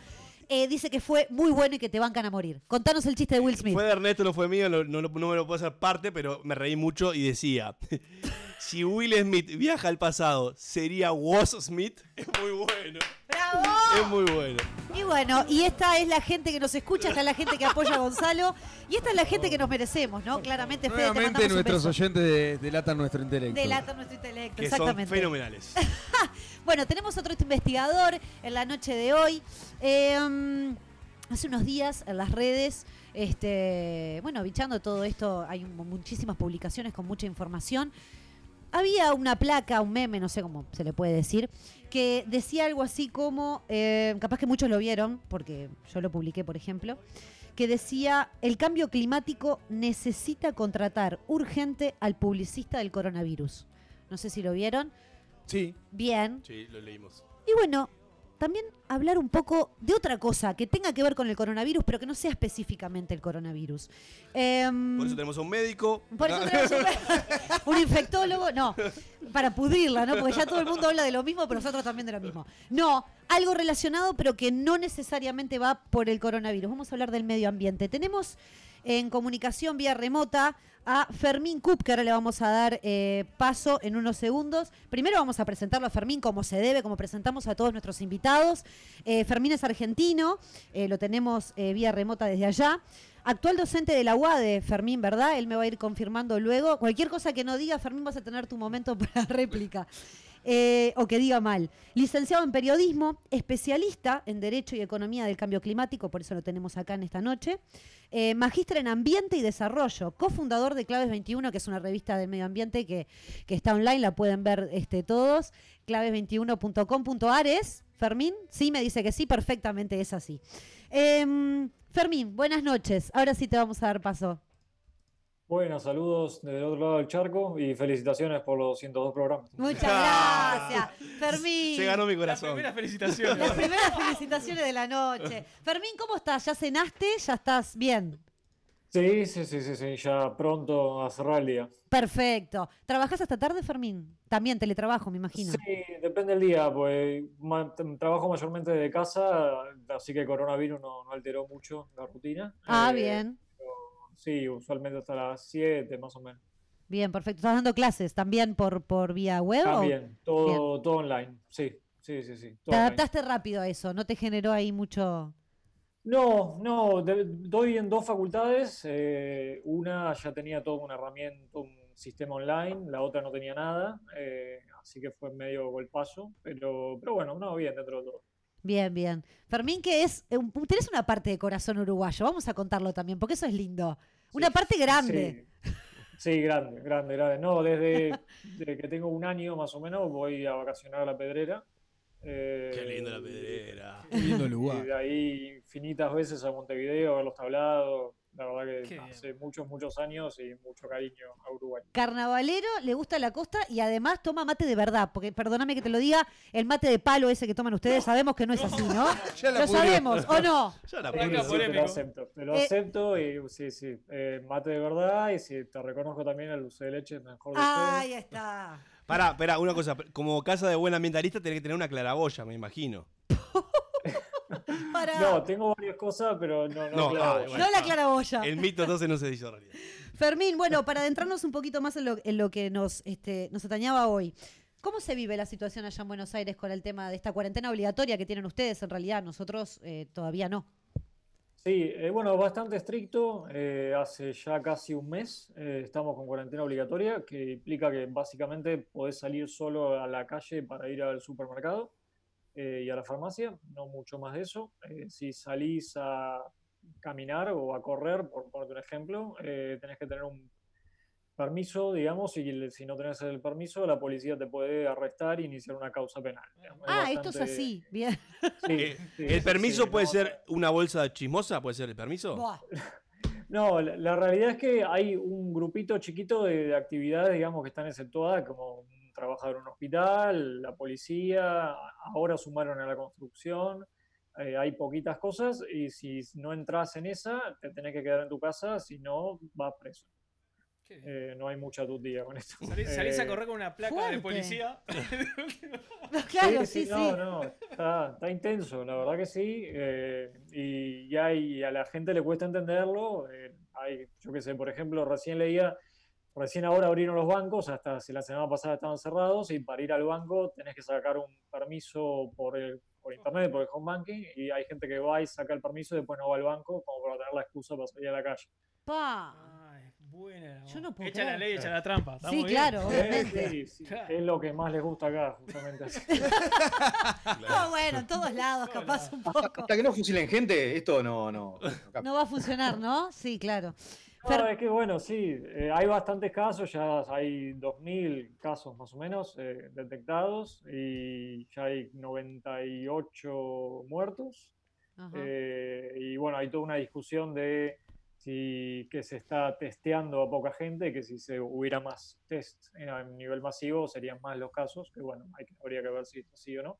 Speaker 3: eh, dice que fue muy bueno y que te bancan a morir. Contanos el chiste de Will Smith.
Speaker 2: Fue de Ernesto, no fue mío, no me lo puedo hacer parte, pero me reí mucho y decía: Si Will Smith viaja al pasado, ¿sería Was Smith? Es muy bueno.
Speaker 3: ¡Bravo!
Speaker 2: Es muy bueno.
Speaker 3: Y bueno, y esta es la gente que nos escucha, esta es la gente que apoya a Gonzalo, y esta es la gente que nos merecemos, ¿no? Claramente, Fede, te
Speaker 1: Nuevamente
Speaker 3: mandamos un
Speaker 1: nuestros
Speaker 3: beso.
Speaker 1: oyentes de- delatan nuestro intelecto.
Speaker 3: Delata nuestro intelecto,
Speaker 2: Que son
Speaker 3: exactamente.
Speaker 2: fenomenales.
Speaker 3: Bueno, tenemos otro investigador en la noche de hoy. Eh, mm, hace unos días en las redes, este, bueno, bichando todo esto, hay un- muchísimas publicaciones con mucha información. Había una placa, un meme, no sé cómo se le puede decir, que decía algo así como, eh, capaz que muchos lo vieron, porque yo lo publiqué, por ejemplo, que decía, el cambio climático necesita contratar urgente al publicista del coronavirus. No sé si lo vieron.
Speaker 1: Sí.
Speaker 3: Bien.
Speaker 2: Sí, lo leímos.
Speaker 3: Y bueno, también hablar un poco de otra cosa que tenga que ver con el coronavirus, pero que no sea específicamente el coronavirus. Em,
Speaker 2: Por eso tenemos a un médico.
Speaker 3: por eso tenemos un, un infectólogo, no, para pudrirla, ¿no? Porque ya todo el mundo habla de lo mismo, pero nosotros también de lo mismo. No, algo relacionado, pero que no necesariamente va por el coronavirus. Vamos a hablar del medio ambiente. Tenemos en comunicación vía remota a Fermín Cup, que ahora le vamos a dar eh, paso en unos segundos. Primero vamos a presentarlo a Fermín como se debe, como presentamos a todos nuestros invitados. Eh, Fermín es argentino, eh, lo tenemos vía remota desde allá. Actual docente de la UADE, Fermín, ¿verdad? Él me va a ir confirmando luego. Cualquier cosa que no diga, Fermín, vas a tener tu momento para réplica. Eh, o que diga mal. Licenciado en periodismo, especialista en Derecho y Economía del Cambio Climático, por eso lo tenemos acá en esta noche. Eh, magíster en Ambiente y Desarrollo, cofundador de Claves 21, que es una revista del medio ambiente que, que está online, la pueden ver este, todos. Claves21.com.ar es, Fermín, sí, me dice que sí, perfectamente es así. Em, Fermín, buenas noches. Ahora sí te vamos a dar paso.
Speaker 11: Buenas, saludos desde el otro lado del charco y felicitaciones por los 102 programas.
Speaker 3: Muchas gracias, Fermín.
Speaker 2: Se ganó mi corazón.
Speaker 4: Primera felicitación.
Speaker 3: Las primeras felicitaciones de la noche. Fermín, ¿cómo estás? ¿Ya cenaste? ¿Ya estás bien?
Speaker 11: Sí, sí, sí, sí, sí, ya pronto a cerrar el día.
Speaker 3: Perfecto. ¿Trabajás hasta tarde, Fermín? También teletrabajo, me imagino.
Speaker 11: Sí, depende del día, pues ma- trabajo mayormente desde casa, así que el coronavirus no, no alteró mucho la rutina.
Speaker 3: Ah,
Speaker 11: Eh,
Speaker 3: bien.
Speaker 11: Sí, usualmente hasta las 7 más o menos.
Speaker 3: Bien, perfecto. ¿Estás dando clases también por, por vía web? o-
Speaker 11: También, todo, todo online, sí, sí, sí, sí.
Speaker 3: Te
Speaker 11: online.
Speaker 3: adaptaste rápido a eso, no te generó ahí mucho...
Speaker 11: No, no, de- doy en dos facultades. eh, una ya tenía toda una herramienta, un sistema online, la otra no tenía nada, eh, así que fue medio golpazo, pero, pero bueno, no, bien dentro de todo.
Speaker 3: Bien, bien. Fermín, que es... eh, un- Tenés una parte de corazón uruguayo, vamos a contarlo también, porque eso es lindo. Una parte grande.
Speaker 11: Sí, sí, grande, grande, grande. No, desde, desde que tengo un año más o menos voy a vacacionar a la Pedrera. eh,
Speaker 2: Qué lindo la pedrera.
Speaker 1: Qué lindo
Speaker 11: Y
Speaker 1: lugar.
Speaker 11: de ahí infinitas veces a Montevideo, a ver los tablados. La verdad que
Speaker 4: Qué
Speaker 11: hace muchos, muchos años y mucho cariño a Uruguay.
Speaker 3: Carnavalero, le gusta la costa y además toma mate de verdad. Porque, perdóname que te lo diga, el mate de palo ese que toman ustedes, sabemos que no es así, ¿no?
Speaker 1: Ya
Speaker 3: Lo
Speaker 1: pudrió.
Speaker 3: sabemos, ¿o no?
Speaker 2: Ya la
Speaker 11: Sí, te lo acepto, te lo
Speaker 3: Eh,
Speaker 11: acepto y sí, sí, eh, mate de verdad y sí, te reconozco también el dulce de leche mejor de
Speaker 3: Ahí está.
Speaker 2: Pará, pará, una cosa. Como casa de buen ambientalista tenés que tener una claraboya, me imagino.
Speaker 3: Para...
Speaker 11: No, tengo varias cosas, pero no, no,
Speaker 2: No,
Speaker 11: claro.
Speaker 2: ay, bueno.
Speaker 3: No la claraboya.
Speaker 2: El mito entonces no se hizo realidad.
Speaker 3: Fermín, bueno, para adentrarnos un poquito más en lo, en lo que nos, este, nos atañaba hoy. ¿Cómo se vive la situación allá en Buenos Aires con el tema de esta cuarentena obligatoria que tienen ustedes? En realidad, nosotros eh, todavía no.
Speaker 11: Sí, eh, bueno, bastante estricto. eh, hace ya casi un mes eh, estamos con cuarentena obligatoria, que implica que básicamente podés salir solo a la calle para ir al supermercado eh, y a la farmacia, no mucho más de eso. Eh, si salís a caminar o a correr, por ponerte un ejemplo, eh, tenés que tener un permiso, digamos, y el- si no tenés el permiso, la policía te puede arrestar e iniciar una causa penal. digamos. Es
Speaker 3: Ah, esto es así. Bien.
Speaker 11: Sí,
Speaker 2: Eh,
Speaker 11: sí,
Speaker 2: ¿El permiso
Speaker 11: sí,
Speaker 2: puede
Speaker 11: no,
Speaker 2: ser una bolsa chismosa? ¿Puede ser el permiso?
Speaker 3: Buah.
Speaker 11: No, la, la realidad es que hay un grupito chiquito de, de actividades, digamos, que están exceptuadas, como un trabajador en un hospital, la policía, ahora sumaron a la construcción, eh, hay poquitas cosas y si no entras en esa, te tenés que quedar en tu casa, si no, vas preso. Eh, no hay mucha tutía con esto.
Speaker 4: Salís, salís a
Speaker 11: Eh,
Speaker 4: correr con una placa
Speaker 3: fuerte.
Speaker 4: de policía.
Speaker 3: Claro, sí, sí.
Speaker 11: No, no, está, está intenso, la verdad que sí. eh, y ya hay- a la gente le cuesta entenderlo. eh, hay, yo qué sé, por ejemplo, recién leía, recién ahora abrieron los bancos, hasta si la semana pasada estaban cerrados, y para ir al banco tenés que sacar un permiso por el, por internet, por el home banking, y hay gente que va y saca el permiso y después no va al banco como para tener la excusa para salir a la calle.
Speaker 3: Pa.
Speaker 4: Buena.
Speaker 3: Yo no puedo
Speaker 4: Echa la ley, echa la trampa.
Speaker 3: Sí, claro,
Speaker 11: Eh,
Speaker 3: obviamente.
Speaker 11: sí, sí, Es lo que más les gusta acá, justamente así.
Speaker 3: No, bueno, en todos lados, capaz un poco.
Speaker 5: Hasta que no fusilen gente, esto no, no. no
Speaker 3: No va a funcionar, ¿no? Sí, claro.
Speaker 11: No, es que bueno, sí, eh, hay bastantes casos, ya hay 2.000 casos más o menos eh, detectados y ya hay 98 muertos. Eh, y bueno, hay toda una discusión de si que se está testeando a poca gente, que si se hubiera más test a nivel masivo serían más los casos, que bueno, hay habría que ver si es así o no.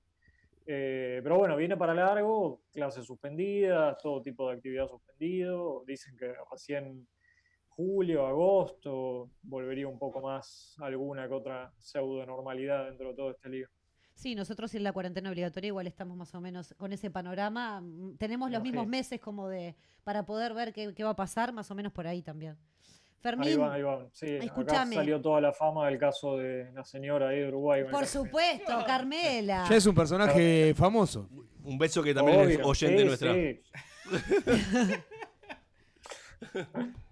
Speaker 11: Eh, pero bueno, viene para largo, clases suspendidas, todo tipo de actividad suspendido. Dicen que recién julio, agosto, volvería un poco más alguna que otra pseudo normalidad dentro de todo este lío.
Speaker 3: Sí, nosotros en la cuarentena obligatoria igual estamos más o menos con ese panorama. Mm, Tenemos los mismos meses como de para poder ver qué, qué va a pasar, más o menos por ahí también.
Speaker 11: Ahí
Speaker 3: Fermín,
Speaker 11: va, ahí va. Sí, acá
Speaker 3: escúchame.
Speaker 11: salió toda la fama del caso de la señora ahí de Uruguay.
Speaker 3: por
Speaker 11: caso.
Speaker 3: supuesto, Carmela.
Speaker 1: Ya es un personaje famoso.
Speaker 2: Un beso que también es oyente
Speaker 11: sí,
Speaker 2: nuestra.
Speaker 11: sí.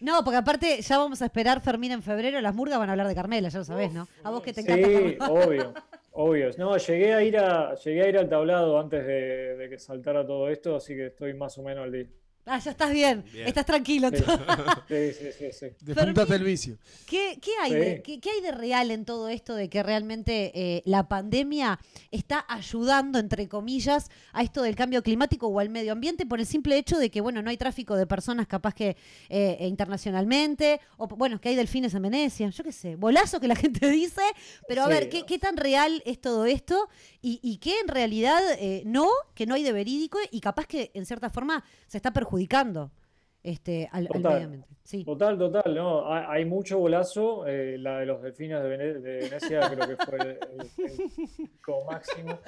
Speaker 3: No, porque aparte ya vamos a esperar Fermín en febrero, las murgas van a hablar de Carmela, ya lo sabés, ¿no? A vos que te encanta
Speaker 11: Sí,
Speaker 3: Carmela.
Speaker 11: obvio, obvio. No, llegué a ir a, llegué a ir al tablado antes de, de que saltara todo esto, así que estoy más o menos al día.
Speaker 3: Ah, ya estás bien,
Speaker 11: Bien.
Speaker 3: estás tranquilo.
Speaker 11: Sí. Sí, sí, sí,
Speaker 1: el vicio.
Speaker 3: ¿Qué, qué hay
Speaker 11: Sí.
Speaker 3: de, qué, qué hay de real en todo esto de que realmente eh, la pandemia está ayudando, entre comillas, a esto del cambio climático o al medio ambiente por el simple hecho de que, bueno, no hay tráfico de personas capaz que eh, internacionalmente, o bueno, que hay delfines en Venecia, yo qué sé, bolazo que la gente dice, pero a
Speaker 11: Sí.
Speaker 3: ver, ¿qué, qué tan real es todo esto? Y, y qué en realidad eh, no, que no hay de verídico y capaz que en cierta forma se está perjudicando este, al, al
Speaker 11: Total.
Speaker 3: medio ambiente. Sí.
Speaker 11: Total, total, ¿no? Hay, hay mucho golazo. eh, la de los delfines de, Vene- de Venecia creo que fue el, el- el pico máximo.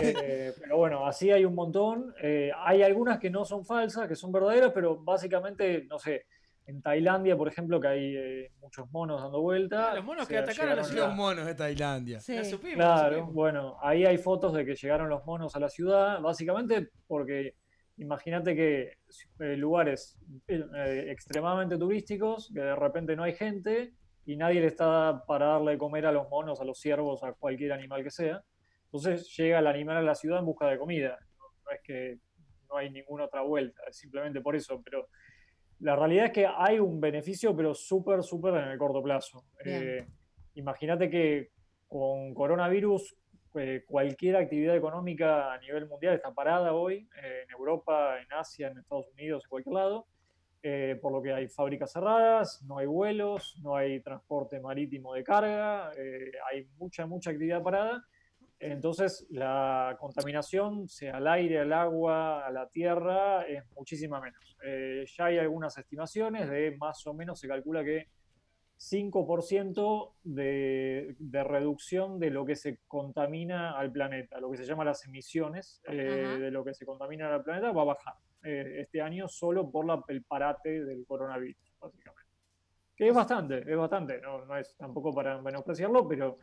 Speaker 11: Eh, pero bueno, así hay un montón. Eh, hay algunas que no son falsas, que son verdaderas, pero básicamente, no sé, en Tailandia, por ejemplo, que hay eh, muchos monos dando vuelta.
Speaker 4: Los monos que atacaron a la
Speaker 11: llegaron
Speaker 4: ciudad.
Speaker 1: Los monos de Tailandia.
Speaker 4: La supimos,
Speaker 11: Claro,
Speaker 4: supimos.
Speaker 11: bueno, ahí hay fotos de que llegaron los monos a la ciudad, básicamente porque imagínate que eh, lugares eh, extremadamente turísticos, que de repente no hay gente y nadie le está para darle de comer a los monos, a los ciervos, a cualquier animal que sea. Entonces llega el animal a la ciudad en busca de comida. No, no es que no hay ninguna otra vuelta, es simplemente por eso, pero la realidad es que hay un beneficio, pero súper, súper en el corto plazo. Eh, Imagínate que con coronavirus eh, cualquier actividad económica a nivel mundial está parada hoy, eh, en Europa, en Asia, en Estados Unidos, en cualquier lado, eh, por lo que hay fábricas cerradas, no hay vuelos, no hay transporte marítimo de carga, hay mucha, mucha actividad parada. Entonces la contaminación, sea al aire, al agua, a la tierra, es muchísima menos. Ya hay algunas estimaciones de más o menos, se calcula que 5% de, de reducción de lo que se contamina al planeta, lo que se llama las emisiones eh, de lo que se contamina al planeta va a bajar eh, este año solo por la- el parate del coronavirus, básicamente. Que es bastante, es bastante, no, no es tampoco para menospreciarlo, pero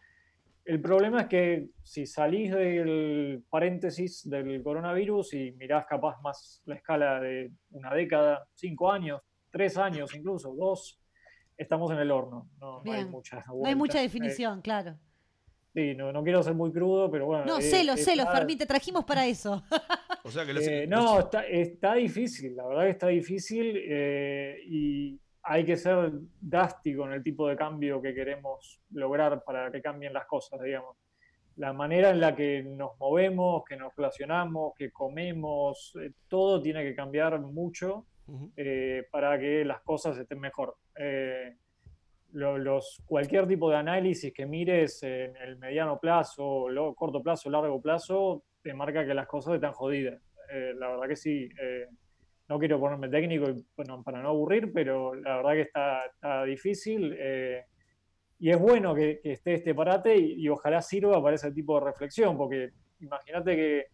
Speaker 11: el problema es que si salís del paréntesis del coronavirus y mirás capaz más la escala de una década, cinco años, tres años incluso, dos, estamos en el horno. No, no hay mucha
Speaker 3: No hay mucha
Speaker 11: vuelta.
Speaker 3: definición, claro.
Speaker 11: Eh, sí, no, no quiero ser muy crudo, pero bueno.
Speaker 3: No,
Speaker 11: eh,
Speaker 3: celo,
Speaker 11: está-
Speaker 3: celo, Fermín, te trajimos para eso.
Speaker 2: O sea que lo
Speaker 11: Eh, no, está, está difícil, la verdad que está difícil eh, y hay que ser drástico en el tipo de cambio que queremos lograr para que cambien las cosas, digamos. La manera en la que nos movemos, que nos relacionamos, que comemos, eh, todo tiene que cambiar mucho eh, para que las cosas estén mejor. Eh, lo- los, cualquier tipo de análisis que mires en el mediano plazo, lo, corto plazo, largo plazo, te marca que las cosas están jodidas. Eh, la verdad que sí. eh, no quiero ponerme técnico bueno, para no aburrir, pero la verdad que está, difícil. y es bueno que, que esté este parate y, y ojalá sirva para ese tipo de reflexión, porque imagínate que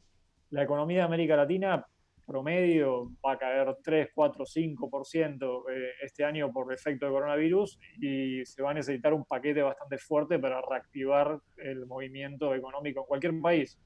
Speaker 11: la economía de América Latina promedio va a caer 3, 4, 5% eh, este año por efecto de coronavirus y se va a necesitar un paquete bastante fuerte para reactivar el movimiento económico en cualquier país.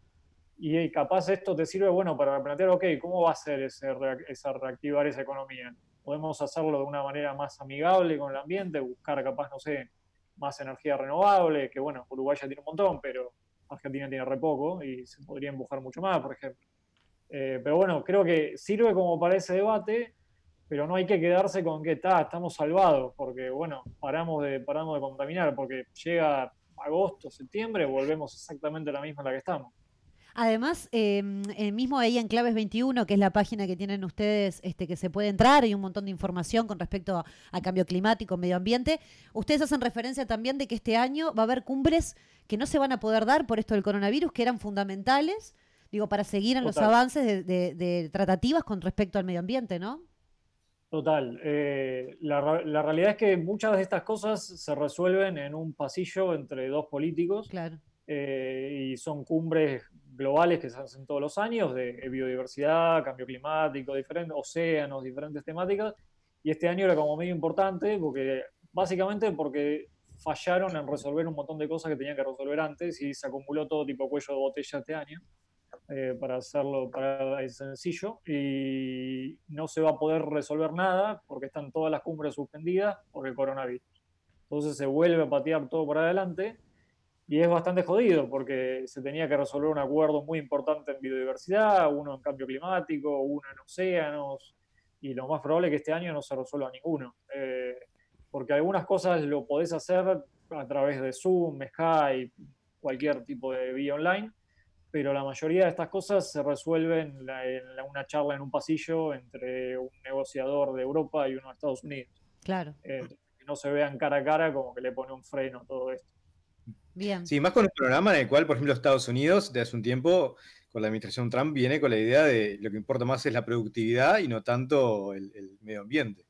Speaker 11: Y eh, capaz esto te sirve, bueno, para plantear, ok, ¿cómo va a ser ese, reactivar esa economía? Podemos hacerlo de una manera más amigable con el ambiente, buscar capaz, no sé, más energía renovable, que bueno, Uruguay ya tiene un montón, pero Argentina tiene re poco y se podría empujar mucho más, por ejemplo. Eh, pero bueno, creo que sirve como para ese debate, pero no hay que quedarse con que "Ta, estamos salvados, porque bueno, paramos de, paramos de contaminar, porque llega agosto, septiembre, volvemos exactamente a la misma en la que estamos.
Speaker 3: Además, eh, mismo ahí en Claves 21, que es la página que tienen ustedes, este, que se puede entrar, hay un montón de información con respecto a, a cambio climático, medio ambiente. Ustedes hacen referencia también de que este año va a haber cumbres que no se van a poder dar por esto del coronavirus, que eran fundamentales, digo, para seguir en los
Speaker 11: Total.
Speaker 3: avances de, de- de tratativas con respecto al medio ambiente, ¿no?
Speaker 11: Total. eh, la, la realidad es que muchas de estas cosas se resuelven en un pasillo entre dos políticos.
Speaker 3: Claro.
Speaker 11: eh, y son cumbres globales que se hacen todos los años de biodiversidad, cambio climático, diferentes océanos, diferentes temáticas. Y este año era como medio importante porque básicamente porque fallaron en resolver un montón de cosas que tenían que resolver antes y se acumuló todo tipo cuello de botella este año eh, para hacerlo para el sencillo y no se va a poder resolver nada porque están todas las cumbres suspendidas por el coronavirus. Entonces se vuelve a patear todo por adelante y es bastante jodido porque se tenía que resolver un acuerdo muy importante en biodiversidad, uno en cambio climático, uno en océanos y lo más probable es que este año no se resuelva ninguno. Eh, porque algunas cosas lo podés hacer a través de Zoom, Skype, cualquier tipo de vía online, pero la mayoría de estas cosas se resuelven en, la- en la- una charla en un pasillo entre un negociador de Europa y uno de Estados Unidos.
Speaker 3: Claro.
Speaker 11: Eh, que no se vean cara a cara como que le pone un freno a todo esto.
Speaker 3: Bien.
Speaker 5: Sí, más con un programa en el cual, por ejemplo, Estados Unidos, de hace un tiempo, con la administración Trump, viene con la idea de lo que importa más es la productividad y no tanto el, el medio ambiente.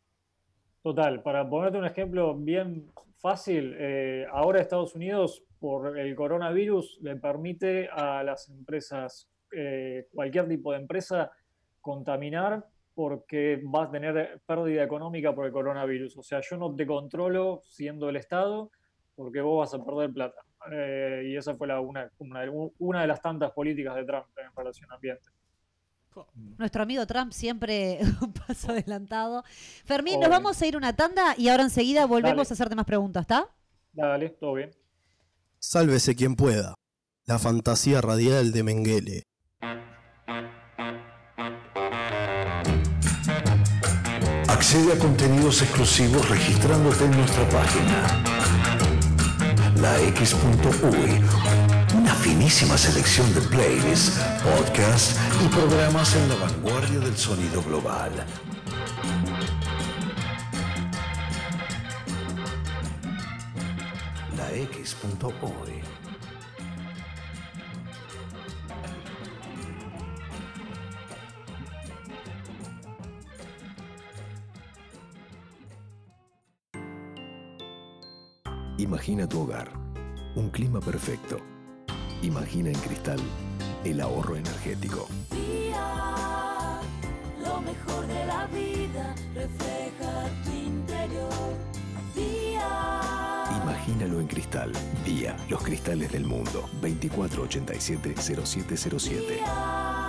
Speaker 11: Total, para ponerte un ejemplo bien fácil, eh, ahora Estados Unidos, por el coronavirus, le permite a las empresas, eh, cualquier tipo de empresa, contaminar porque vas a tener pérdida económica por el coronavirus. O sea, yo no te controlo siendo el Estado porque vos vas a perder plata. Eh, y esa fue la, una, una, una de las tantas políticas de Trump en relación al ambiente.
Speaker 3: Nuestro amigo Trump siempre un paso adelantado. Fermín, nos vamos a ir una tanda y ahora enseguida volvemos
Speaker 11: Dale.
Speaker 3: a hacerte más preguntas, ¿está?
Speaker 11: Dale, todo bien.
Speaker 6: Sálvese quien pueda. La fantasía radial de Mengele.
Speaker 8: Accede a contenidos exclusivos registrándote en nuestra página. lax.uy. Una finísima selección de playlists, podcasts y programas en la vanguardia del sonido global. lax.uy.
Speaker 12: Imagina tu hogar, un clima perfecto. Imagina en cristal el ahorro energético.
Speaker 9: Lo mejor de la vida refleja
Speaker 12: Imagínalo en cristal. Día, los cristales del mundo. 2487-0707.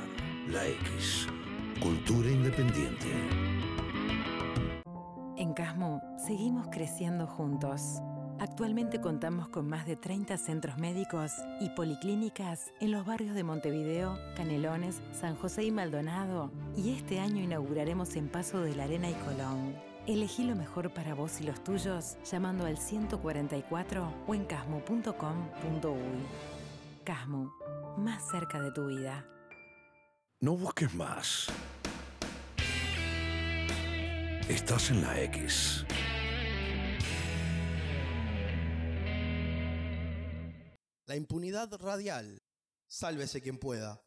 Speaker 8: La X. Cultura independiente.
Speaker 10: En Casmo seguimos creciendo juntos. Actualmente contamos con más de 30 centros médicos y policlínicas en los barrios de Montevideo, Canelones, San José y Maldonado. Y este año inauguraremos en Paso de la Arena y Colón. Elegí lo mejor para vos y los tuyos llamando al 144 o en casmo.com.uy. Casmo, más cerca de tu vida.
Speaker 8: No busques más. Estás en la X.
Speaker 6: La impunidad radial. Sálvese quien pueda.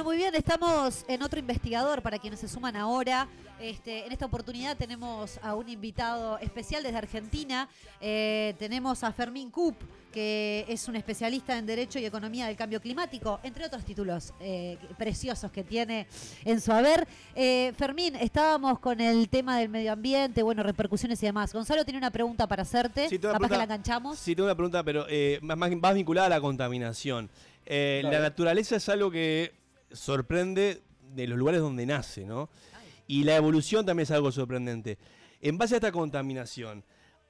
Speaker 3: Bueno, muy bien, estamos en otro investigador para quienes se suman ahora. Este, en esta oportunidad tenemos a un invitado especial desde Argentina. Eh, tenemos a Fermín Kup, que es un especialista en Derecho y Economía del Cambio Climático, entre otros títulos eh, preciosos que tiene en su haber. Eh, Fermín, estábamos con el tema del medio ambiente, bueno, repercusiones y demás. Gonzalo tiene una pregunta para hacerte.
Speaker 2: Sí, tengo una
Speaker 3: Capaz que la enganchamos.
Speaker 2: Sí, tengo una pregunta, pero eh, más, más- más vinculada a la contaminación. Eh,
Speaker 11: Claro.
Speaker 2: La naturaleza es algo que sorprende de los lugares donde nace, ¿no? Y la evolución también es algo sorprendente. En base a esta contaminación,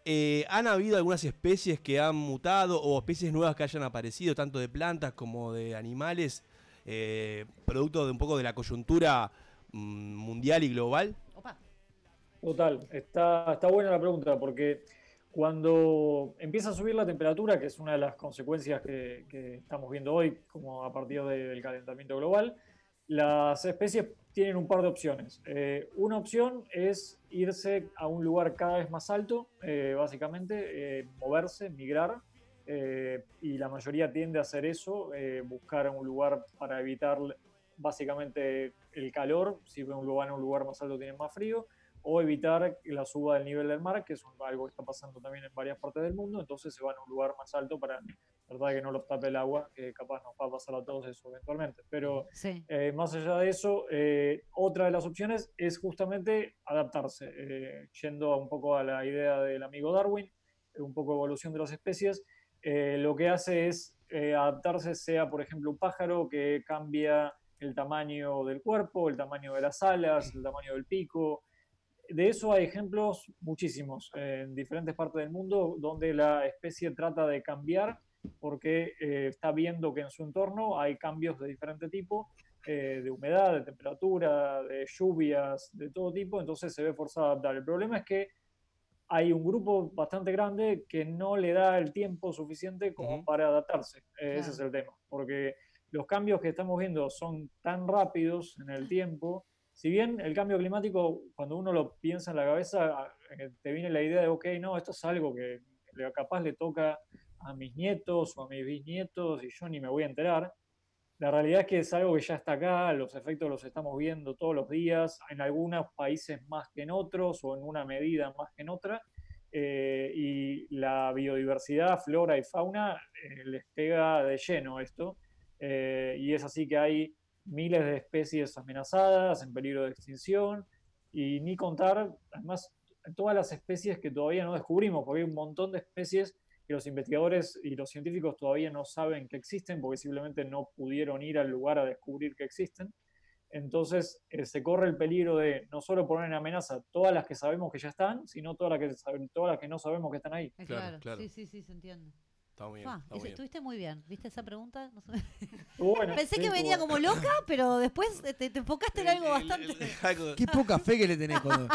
Speaker 2: eh, ¿han habido algunas especies que han mutado o especies nuevas que hayan aparecido, tanto de plantas como de animales, eh, producto de un poco de la coyuntura mm, mundial y global?
Speaker 11: Total, está, está buena la pregunta porque cuando empieza a subir la temperatura, que es una de las consecuencias que, que estamos viendo hoy, como a partir de- del calentamiento global, las especies tienen un par de opciones. Eh, una opción es irse a un lugar cada vez más alto, eh, básicamente, eh, moverse, migrar, eh, y la mayoría tiende a hacer eso, eh, buscar un lugar para evitar básicamente el calor, si un lugar en un lugar más alto tienen más frío, o evitar la suba del nivel del mar, que es algo que está pasando también en varias partes del mundo, entonces se van a un lugar más alto para tratar de que no los tape el agua, que capaz nos va a pasar a todos eso eventualmente. Pero
Speaker 3: Sí.
Speaker 11: eh, más allá de eso, eh, otra de las opciones es justamente adaptarse, eh, yendo un poco a la idea del amigo Darwin, un poco evolución de las especies, eh, lo que hace es eh, adaptarse, sea por ejemplo un pájaro que cambia el tamaño del cuerpo, el tamaño de las alas, el tamaño del pico. De eso hay ejemplos muchísimos eh, en diferentes partes del mundo donde la especie trata de cambiar porque eh, está viendo que en su entorno hay cambios de diferente tipo, eh, de humedad, de temperatura, de lluvias, de todo tipo, entonces se ve forzado a adaptar. El problema es que hay un grupo bastante grande que no le da el tiempo suficiente como para adaptarse. Eh, Ese es el tema, porque los cambios que estamos viendo son tan rápidos en el tiempo. Si bien el cambio climático, cuando uno lo piensa en la cabeza, te viene la idea de, ok, no, esto es algo que capaz le toca a mis nietos o a mis bisnietos y yo ni me voy a enterar. La realidad es que es algo que ya está acá, los efectos los estamos viendo todos los días, en algunos países más que en otros o en una medida más que en otra, eh, y la biodiversidad, flora y fauna eh, les pega de lleno esto, eh, y es así que hay miles de especies amenazadas, en peligro de extinción, y ni contar, además, todas las especies que todavía no descubrimos, porque hay un montón de especies que los investigadores y los científicos todavía no saben que existen porque simplemente no pudieron ir al lugar a descubrir que existen. Entonces eh, se corre el peligro de no solo poner en amenaza todas las que sabemos que ya están, sino todas las que, todas las que no sabemos que están ahí.
Speaker 3: Eh, Claro, sí, sí, sí, se entiende.
Speaker 2: Está muy bien.
Speaker 3: Ah,
Speaker 2: está
Speaker 3: ese-
Speaker 2: muy bien.
Speaker 3: estuviste muy bien. ¿Viste esa pregunta? No sé.
Speaker 11: Bueno,
Speaker 3: Pensé
Speaker 11: sí,
Speaker 3: que venía como loca, pero después eh, te, te enfocaste en algo bastante.
Speaker 1: Qué poca fe que le tenés cuando.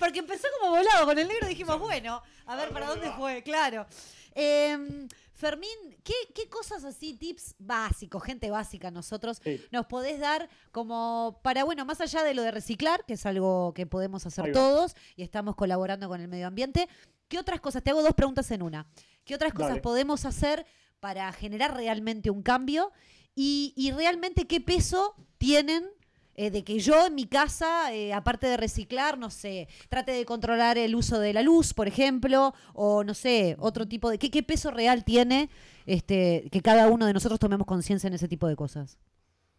Speaker 3: Porque empezó como volado con el negro, dijimos, bueno, a ver para dónde fue, claro. Em, Fermín, ¿qué, qué cosas así, tips básicos, gente básica nosotros, nos podés dar como para, bueno, más allá de lo de reciclar, que es algo que podemos hacer todos y estamos colaborando con el medio ambiente, ¿qué otras cosas? Te hago dos preguntas en una. ¿Qué otras cosas
Speaker 11: Dale.
Speaker 3: podemos hacer para generar realmente un cambio? Y, y realmente qué peso tienen eh, de que yo en mi casa, eh, aparte de reciclar, no sé, trate de controlar el uso de la luz, por ejemplo, o no sé, otro tipo de... ¿Qué, qué peso real tiene este, que cada uno de nosotros tomemos conciencia en ese tipo de cosas?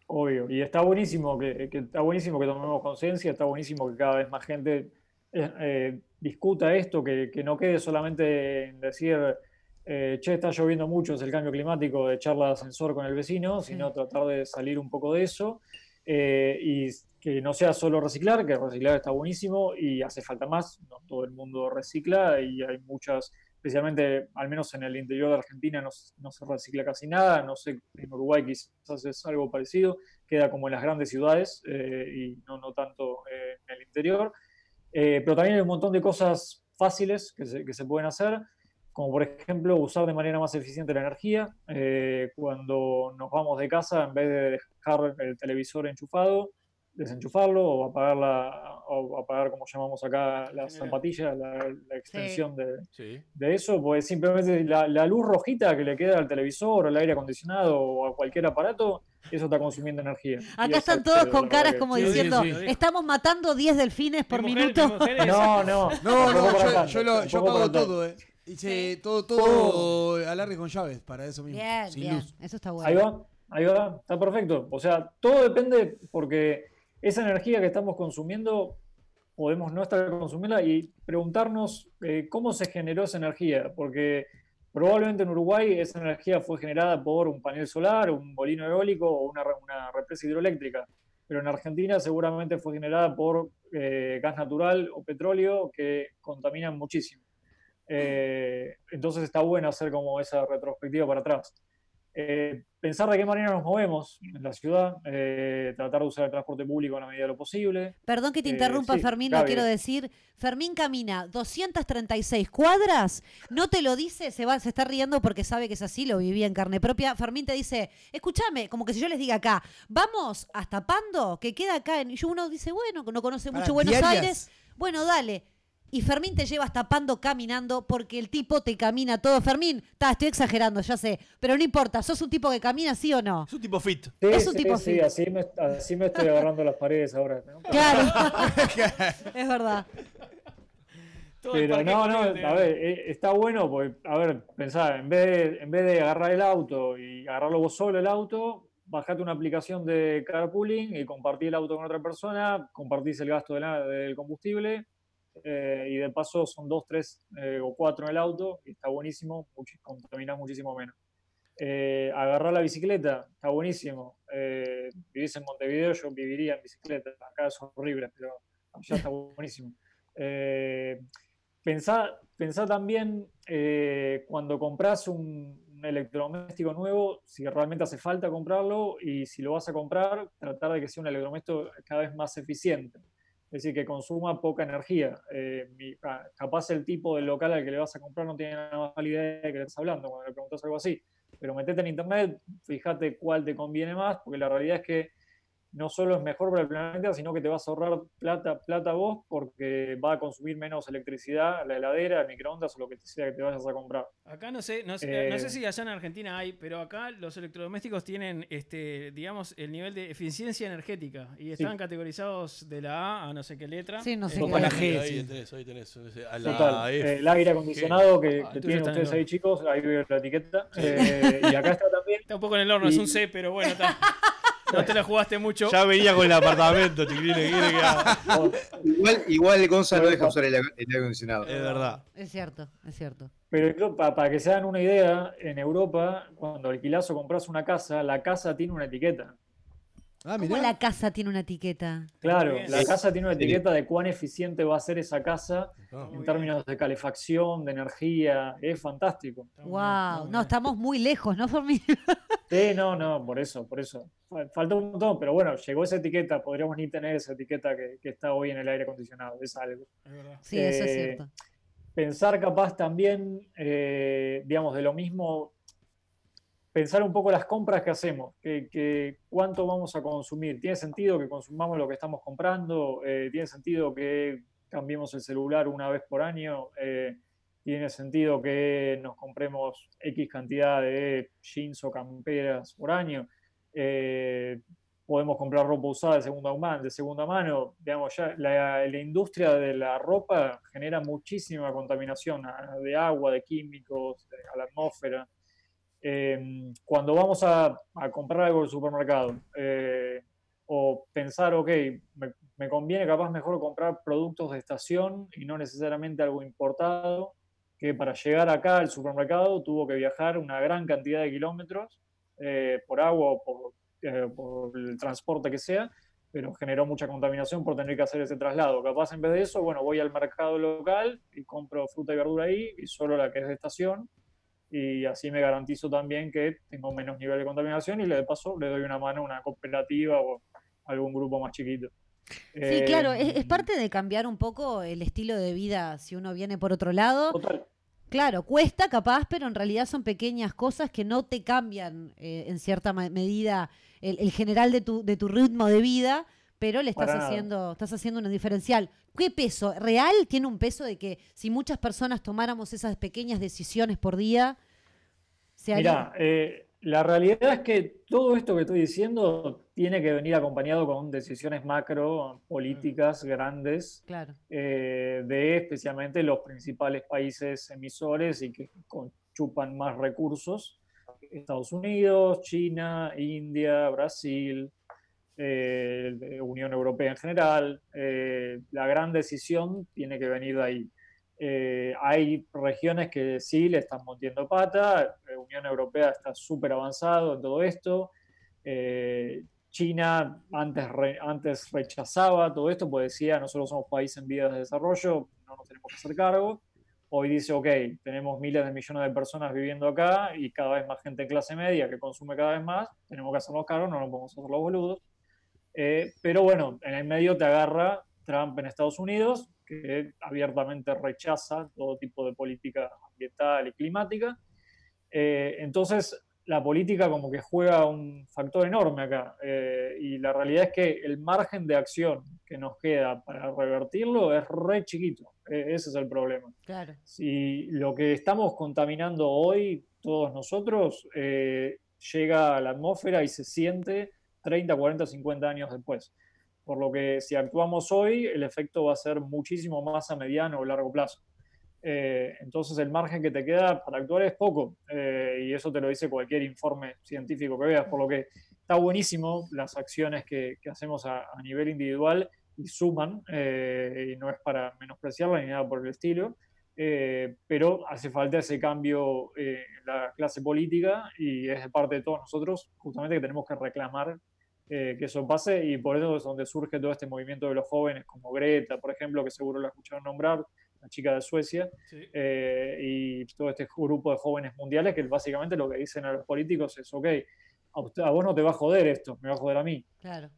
Speaker 11: Obvio, y está buenísimo que, que- está buenísimo que tomemos conciencia, está buenísimo que cada vez más gente eh, eh, discuta esto, que, que no quede solamente en decir, eh, che, está lloviendo mucho, es el cambio climático, de echar el ascensor con el vecino, sino tratar de salir un poco de eso eh, y que no sea solo reciclar, que reciclar está buenísimo y hace falta más, no todo el mundo recicla y hay muchas, especialmente al menos en el interior de Argentina no se recicla casi nada, no sé, en Uruguay quizás es algo parecido, queda como en las grandes ciudades eh, y no, no tanto eh, en el interior. Eh, pero también hay un montón de cosas fáciles que se, pueden hacer, como por ejemplo usar de manera más eficiente la energía. Eh, cuando nos vamos de casa, en vez de dejar el televisor enchufado, desenchufarlo o apagar, la, o apagar como llamamos acá, las zapatillas, la, la extensión de, de eso, pues simplemente la, la luz rojita que le queda al televisor o al aire acondicionado o a cualquier aparato, eso está consumiendo energía.
Speaker 3: Acá están
Speaker 11: es,
Speaker 3: todos con
Speaker 11: la
Speaker 3: caras como diciendo, estamos matando 10 delfines por minuto.
Speaker 11: No, no.
Speaker 1: No, no, yo,
Speaker 11: tanto,
Speaker 1: yo, lo- yo
Speaker 11: tampoco
Speaker 1: pago todo, eh. Hice todo, todo alargue con llaves para eso mismo.
Speaker 3: Bien,
Speaker 1: sin
Speaker 3: bien.
Speaker 1: luz.
Speaker 3: Eso está bueno.
Speaker 11: Ahí va, ahí va, está perfecto. O sea, todo depende porque esa energía que estamos consumiendo podemos no estar consumiendo y preguntarnos eh, cómo se generó esa energía, porque probablemente en Uruguay esa energía fue generada por un panel solar, un molino eólico o una, una represa hidroeléctrica, pero en Argentina seguramente fue generada por eh, gas natural o petróleo que contaminan muchísimo. Eh, entonces está bueno hacer como esa retrospectiva para atrás. Pensar de qué manera nos movemos en la ciudad, eh, tratar de usar el transporte público en la medida de lo posible.
Speaker 3: Perdón que te
Speaker 11: Eh,
Speaker 3: interrumpa,
Speaker 11: sí,
Speaker 3: Fermín, lo quiero decir. Fermín camina 236 cuadras, no te lo dice, se, va, se está riendo porque sabe que es así, lo vivía en carne propia. Fermín te dice, escúchame, como que si yo les diga acá, vamos hasta Pando, que queda acá. En... Y uno dice, bueno, no conoce mucho Buenos
Speaker 1: ¿diarias?
Speaker 3: Aires, bueno, dale. Y Fermín te lleva hasta Pando caminando porque el tipo te camina todo. Fermín, ta, estoy exagerando, ya sé, pero no importa, ¿sos un tipo que camina, sí o no?
Speaker 2: Es un tipo fit.
Speaker 11: Sí,
Speaker 3: Es un
Speaker 11: sí,
Speaker 3: tipo
Speaker 11: sí,
Speaker 3: fit.
Speaker 11: así me, así me estoy agarrando las paredes ahora. ¿no?
Speaker 3: Claro, es verdad.
Speaker 11: Pero no, no, a ver, eh, está bueno porque, a ver, pensá, en vez, de, en vez de agarrar el auto y agarrarlo vos solo el auto, bajate una aplicación de carpooling y compartí el auto con otra persona, compartís el gasto de la- del combustible eh, y de paso son dos, tres eh, o cuatro en el auto y está buenísimo, muchi- contaminás muchísimo menos. Eh, agarrar la bicicleta, está buenísimo. Eh, vivís en Montevideo, yo viviría en bicicleta, acá es horrible, pero allá está buenísimo. Pensá, pensá también cuando compras un, un electrodoméstico nuevo, si realmente hace falta comprarlo y si lo vas a comprar, tratar de que sea un electrodoméstico cada vez más eficiente. Es decir, que consuma poca energía. Eh, ca- capaz el tipo del local al que le vas a comprar no tiene nada más idea de que le estás hablando cuando le preguntas algo así. Pero metete en internet, fíjate cuál te conviene más, porque la realidad es que no solo es mejor para el planeta, sino que te vas a ahorrar plata, plata vos porque va a consumir menos electricidad, la heladera, el microondas o lo que sea que te vayas a comprar.
Speaker 4: Acá no sé, no sé, no sé
Speaker 11: Eh,
Speaker 4: si allá en Argentina hay, pero acá los electrodomésticos tienen, este, digamos, el nivel de eficiencia energética y están categorizados de la A a no sé qué letra.
Speaker 3: Sí, no sé
Speaker 2: Eh,
Speaker 3: qué.
Speaker 1: La G,
Speaker 2: ahí
Speaker 1: sí.
Speaker 2: tenés, ahí tenés. A la
Speaker 11: Total,
Speaker 2: F.
Speaker 11: eh, el aire acondicionado que,
Speaker 4: Ah,
Speaker 11: que tienen ustedes ahí, chicos, ahí veo la etiqueta. eh, y acá está también.
Speaker 4: Está un poco en el horno, es un C, pero bueno, está. No te la jugaste mucho.
Speaker 2: Ya venía con el apartamento, chiquilín, ¿qué quiere que haga?
Speaker 5: Igual, igual Gonza no deja usar el, aire- el aire acondicionado.
Speaker 2: Es verdad.
Speaker 3: Es cierto, es cierto.
Speaker 11: Pero para que se hagan una idea, en Europa, cuando alquilás o compras una casa, la casa tiene una etiqueta.
Speaker 1: Ah,
Speaker 3: ¿Cómo la casa tiene una etiqueta?
Speaker 11: Claro, la casa tiene una etiqueta de cuán eficiente va a ser esa casa en términos de calefacción, de energía. Es fantástico.
Speaker 3: Wow, no, estamos muy lejos, ¿no, Fermín?
Speaker 11: Sí, no, no, por eso, por eso. Fa- Falta un montón, pero bueno, llegó esa etiqueta. Podríamos ni tener esa etiqueta que, que está hoy en el aire acondicionado. Es algo.
Speaker 4: Es verdad.
Speaker 3: Sí, eso es
Speaker 11: Eh,
Speaker 3: cierto.
Speaker 11: pensar capaz también, eh, digamos, de lo mismo, pensar un poco las compras que hacemos, que, cuánto vamos a consumir. ¿Tiene sentido que consumamos lo que estamos comprando? Eh, ¿Tiene sentido que cambiemos el celular una vez por año? Eh, ¿Tiene sentido que nos compremos X cantidad de jeans o camperas por año? Eh, podemos comprar ropa usada de segunda mano, de segunda mano. Digamos, ya la, industria de la ropa genera muchísima contaminación a- de agua, de químicos, a la atmósfera. Eh, cuando vamos a, a comprar algo en el supermercado eh, o pensar, ok, me, me conviene capaz mejor comprar productos de estación y no necesariamente algo importado, que para llegar acá al supermercado tuvo que viajar una gran cantidad de kilómetros eh, por agua o por, eh, por el transporte que sea, pero generó mucha contaminación por tener que hacer ese traslado. Capaz en vez de eso, bueno, voy al mercado local y compro fruta y verdura ahí y solo la que es de estación y así me garantizo también que tengo menos nivel de contaminación y le de paso le doy una mano a una cooperativa o algún grupo más chiquito.
Speaker 3: Sí, claro,
Speaker 11: Eh,
Speaker 3: es, es parte de cambiar un poco el estilo de vida si uno viene por otro lado.
Speaker 11: Total.
Speaker 3: Claro, cuesta capaz, pero en realidad son pequeñas cosas que no te cambian eh, en cierta medida el, el general de tu, de tu ritmo de vida, pero le estás haciendo, estás haciendo un diferencial. ¿Qué peso? ¿Real tiene un peso de que si muchas personas tomáramos esas pequeñas decisiones por día, se?
Speaker 11: Mira, eh, la realidad es que todo esto que estoy diciendo tiene que venir acompañado con decisiones macro, políticas grandes,
Speaker 3: Claro.
Speaker 11: eh, de especialmente los principales países emisores y que chupan más recursos. Estados Unidos, China, India, Brasil, eh, Unión Europea en general. eh, la gran decisión tiene que venir de ahí. Eh, hay regiones que sí le están montiendo pata, la Unión Europea está súper avanzado en todo esto. Eh, China antes, re- antes rechazaba todo esto, porque decía, nosotros somos país en vías de desarrollo, no nos tenemos que hacer cargo. Hoy dice, ok, tenemos miles de millones de personas viviendo acá y cada vez más gente en clase media que consume cada vez más, tenemos que hacernos cargo, no nos podemos hacer los boludos. Eh, pero bueno, en el medio te agarra Trump en Estados Unidos, que abiertamente rechaza todo tipo de política ambiental y climática. Eh, entonces, la política como que juega un factor enorme acá. eh, y la realidad es que el margen de acción que nos queda para revertirlo es re chiquito. Eh, ese es el problema.
Speaker 3: Claro.
Speaker 11: Si lo que estamos contaminando hoy, todos nosotros, eh, llega a la atmósfera y se siente 30, 40, 50 años después. Por lo que si actuamos hoy, el efecto va a ser muchísimo más a mediano o largo plazo. Eh, entonces el margen que te queda para actuar es poco, eh, y eso te lo dice cualquier informe científico que veas, por lo que está buenísimo las acciones que, que hacemos a, a nivel individual y suman, eh, y no es para menospreciarla ni nada por el estilo, eh, pero hace falta ese cambio eh, en la clase política y es de parte de todos nosotros justamente que tenemos que reclamar eh, que eso pase y por eso es donde surge todo este movimiento de los jóvenes como Greta, por ejemplo, que seguro la escucharon nombrar, la chica de Suecia, eh, y todo este grupo de jóvenes mundiales que básicamente lo que dicen a los políticos es, ok, a, usted- a vos no te va a joder esto, me va a joder a mí.
Speaker 3: Claro.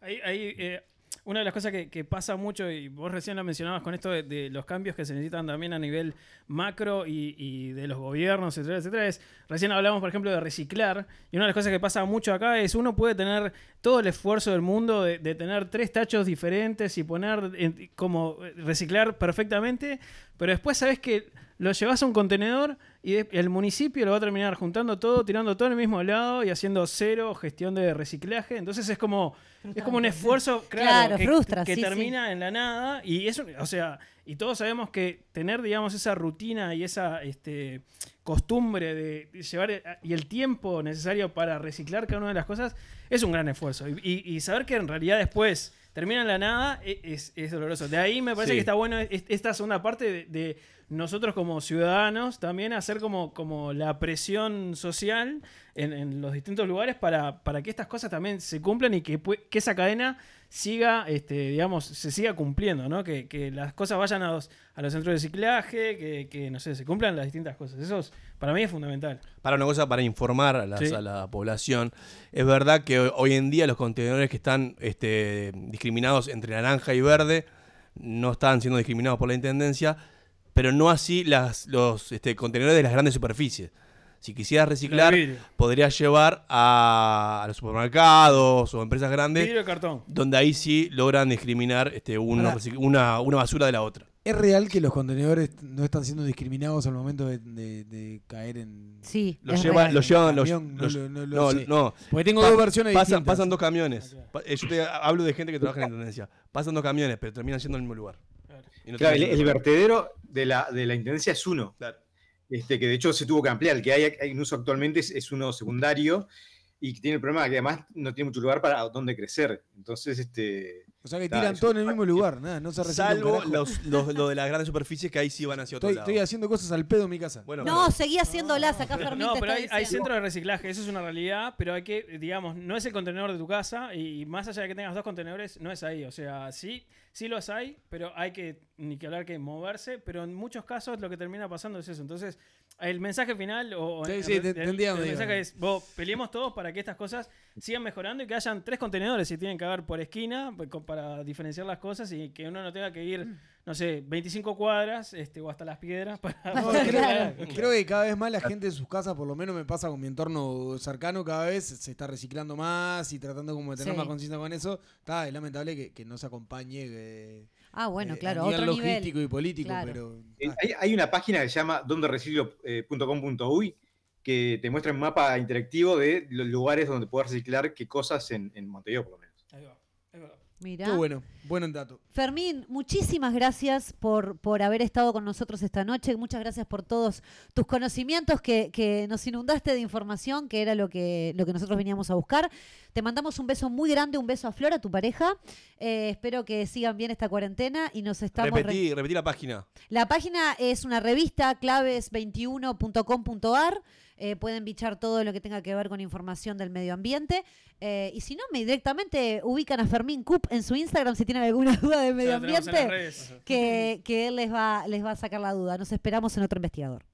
Speaker 4: Ahí, ahí, eh, una de las cosas que, pasa mucho, y vos recién lo mencionabas con esto de, los cambios que se necesitan también a nivel macro y, y de los gobiernos, etcétera, etcétera, es, recién hablamos, por ejemplo, de reciclar, y una de las cosas que pasa mucho acá es uno puede tener todo el esfuerzo del mundo de, de tener tres tachos diferentes y poner en- como eh, reciclar perfectamente, pero después sabes que lo llevas a un contenedor y el municipio lo va a terminar juntando todo, tirando todo en el mismo lado y haciendo cero gestión de reciclaje. Entonces es como, es como un esfuerzo claro,
Speaker 3: Claro,
Speaker 4: que,
Speaker 3: frustra,
Speaker 4: que
Speaker 3: sí, sí.
Speaker 4: termina en la nada. Y eso, o sea, y todos sabemos que tener, digamos, esa rutina y esa este, costumbre de llevar eh, y el tiempo necesario para reciclar cada una de las cosas es un gran esfuerzo. Y, y- y saber que en realidad después termina en la nada e- es, es doloroso. De ahí me parece
Speaker 2: Sí.
Speaker 4: que está bueno es- esta segunda parte de, de nosotros como ciudadanos también hacer como, como la presión social en, en los distintos lugares para, para que estas cosas también se cumplan y que, que esa cadena siga, este, digamos, se siga cumpliendo, ¿no? Que, que las cosas vayan a los, a los centros de reciclaje, que, que, no sé, se cumplan las distintas cosas. Eso es- para mí es fundamental.
Speaker 2: Para una cosa, para informar a, las-
Speaker 4: Sí.
Speaker 2: a la población. Es verdad que hoy- hoy en día los contenedores que están este, discriminados entre naranja y verde no están siendo discriminados por la intendencia, pero no así las, los este, contenedores de las grandes superficies. Si quisieras reciclar, podrías llevar a, a los supermercados o empresas grandes,
Speaker 4: Vidrio y cartón.
Speaker 2: donde ahí sí logran discriminar este, una, una basura de la otra.
Speaker 1: ¿Es real que los contenedores no están siendo discriminados al momento de, de- de caer en.
Speaker 3: Sí,
Speaker 2: Los llevan, los llevan, los,
Speaker 1: no
Speaker 2: los-
Speaker 1: no lo
Speaker 2: no,
Speaker 1: sé.
Speaker 2: no.
Speaker 1: Porque tengo
Speaker 2: Pa-
Speaker 1: dos versiones
Speaker 2: pasan,
Speaker 1: distintas.
Speaker 2: pasan dos camiones. Pa- eh, Yo te hablo de gente que trabaja en la intendencia. Pasan dos camiones, pero terminan yendo al mismo lugar. Y no
Speaker 5: Claro, el, el vertedero de la, de la intendencia es uno. Este, que de hecho se tuvo que ampliar. El que hay, hay en uso actualmente es, es uno secundario y que tiene el problema que además no tiene mucho lugar para dónde crecer. Entonces, este,
Speaker 1: O sea que
Speaker 5: Claro,
Speaker 1: tiran
Speaker 5: es
Speaker 1: todo en el mismo lugar, nada, no se
Speaker 2: Salvo los, los- lo de las grandes superficies que ahí sí van hacia otro
Speaker 1: Estoy,
Speaker 2: lado.
Speaker 1: estoy haciendo cosas al pedo en mi casa.
Speaker 2: Bueno,
Speaker 3: No, seguí haciéndolas. Acá Fermín
Speaker 4: No, pero hay, hay centros de reciclaje, eso es una realidad, pero hay que, digamos, no es el contenedor de tu casa y más allá de que tengas dos contenedores, no es ahí. O sea, sí, sí los hay, pero hay que, ni que hablar que moverse, pero en muchos casos lo que termina pasando es eso. Entonces, el mensaje final o
Speaker 1: Sí,
Speaker 4: el-
Speaker 1: sí, te-
Speaker 4: el,
Speaker 1: te entiendo,
Speaker 4: el
Speaker 1: digo.
Speaker 4: mensaje es, vos, peleemos todos para que estas cosas sigan mejorando y que hayan tres contenedores y tienen que haber por esquina pues, para diferenciar las cosas y que uno no tenga que ir, no sé, 25 cuadras este, o hasta las piedras para...
Speaker 1: No,
Speaker 4: para-
Speaker 1: creo, creo que cada vez más la gente de sus casas, por lo menos me pasa con mi entorno cercano, cada vez se está reciclando más y tratando como de tener
Speaker 3: Sí.
Speaker 1: más conciencia con eso. Está, es lamentable que, que no se acompañe eh,
Speaker 3: Ah, bueno,
Speaker 1: eh,
Speaker 3: claro,
Speaker 1: a nivel
Speaker 3: otro
Speaker 1: logístico
Speaker 3: nivel.
Speaker 1: y político,
Speaker 3: Claro.
Speaker 1: pero
Speaker 5: Eh, Hay, hay una página que se llama dondereciclo.com.uy que te muestra un mapa interactivo de los lugares donde puedes reciclar qué cosas en, en Montevideo, por lo menos.
Speaker 4: Ahí va, ahí va.
Speaker 3: Mirá.
Speaker 1: qué bueno, buen dato.
Speaker 3: Fermín, muchísimas gracias por, por haber estado con nosotros esta noche. Muchas gracias por todos tus conocimientos que, que nos inundaste de información, que era lo que, lo que nosotros veníamos a buscar. Te mandamos un beso muy grande, un beso a Flor, a tu pareja. Eh, espero que sigan bien esta cuarentena y nos estamos... re-
Speaker 2: Repetí, repetí la página.
Speaker 3: La página es una revista, claves21.com.ar. Eh, pueden bichar todo lo que tenga que ver con información del medio ambiente. Eh, y si no, me directamente ubican a Fermín Cup en su Instagram si tienen alguna duda de medio ambiente, que, que él les va, les va a sacar la duda. Nos esperamos en otro investigador.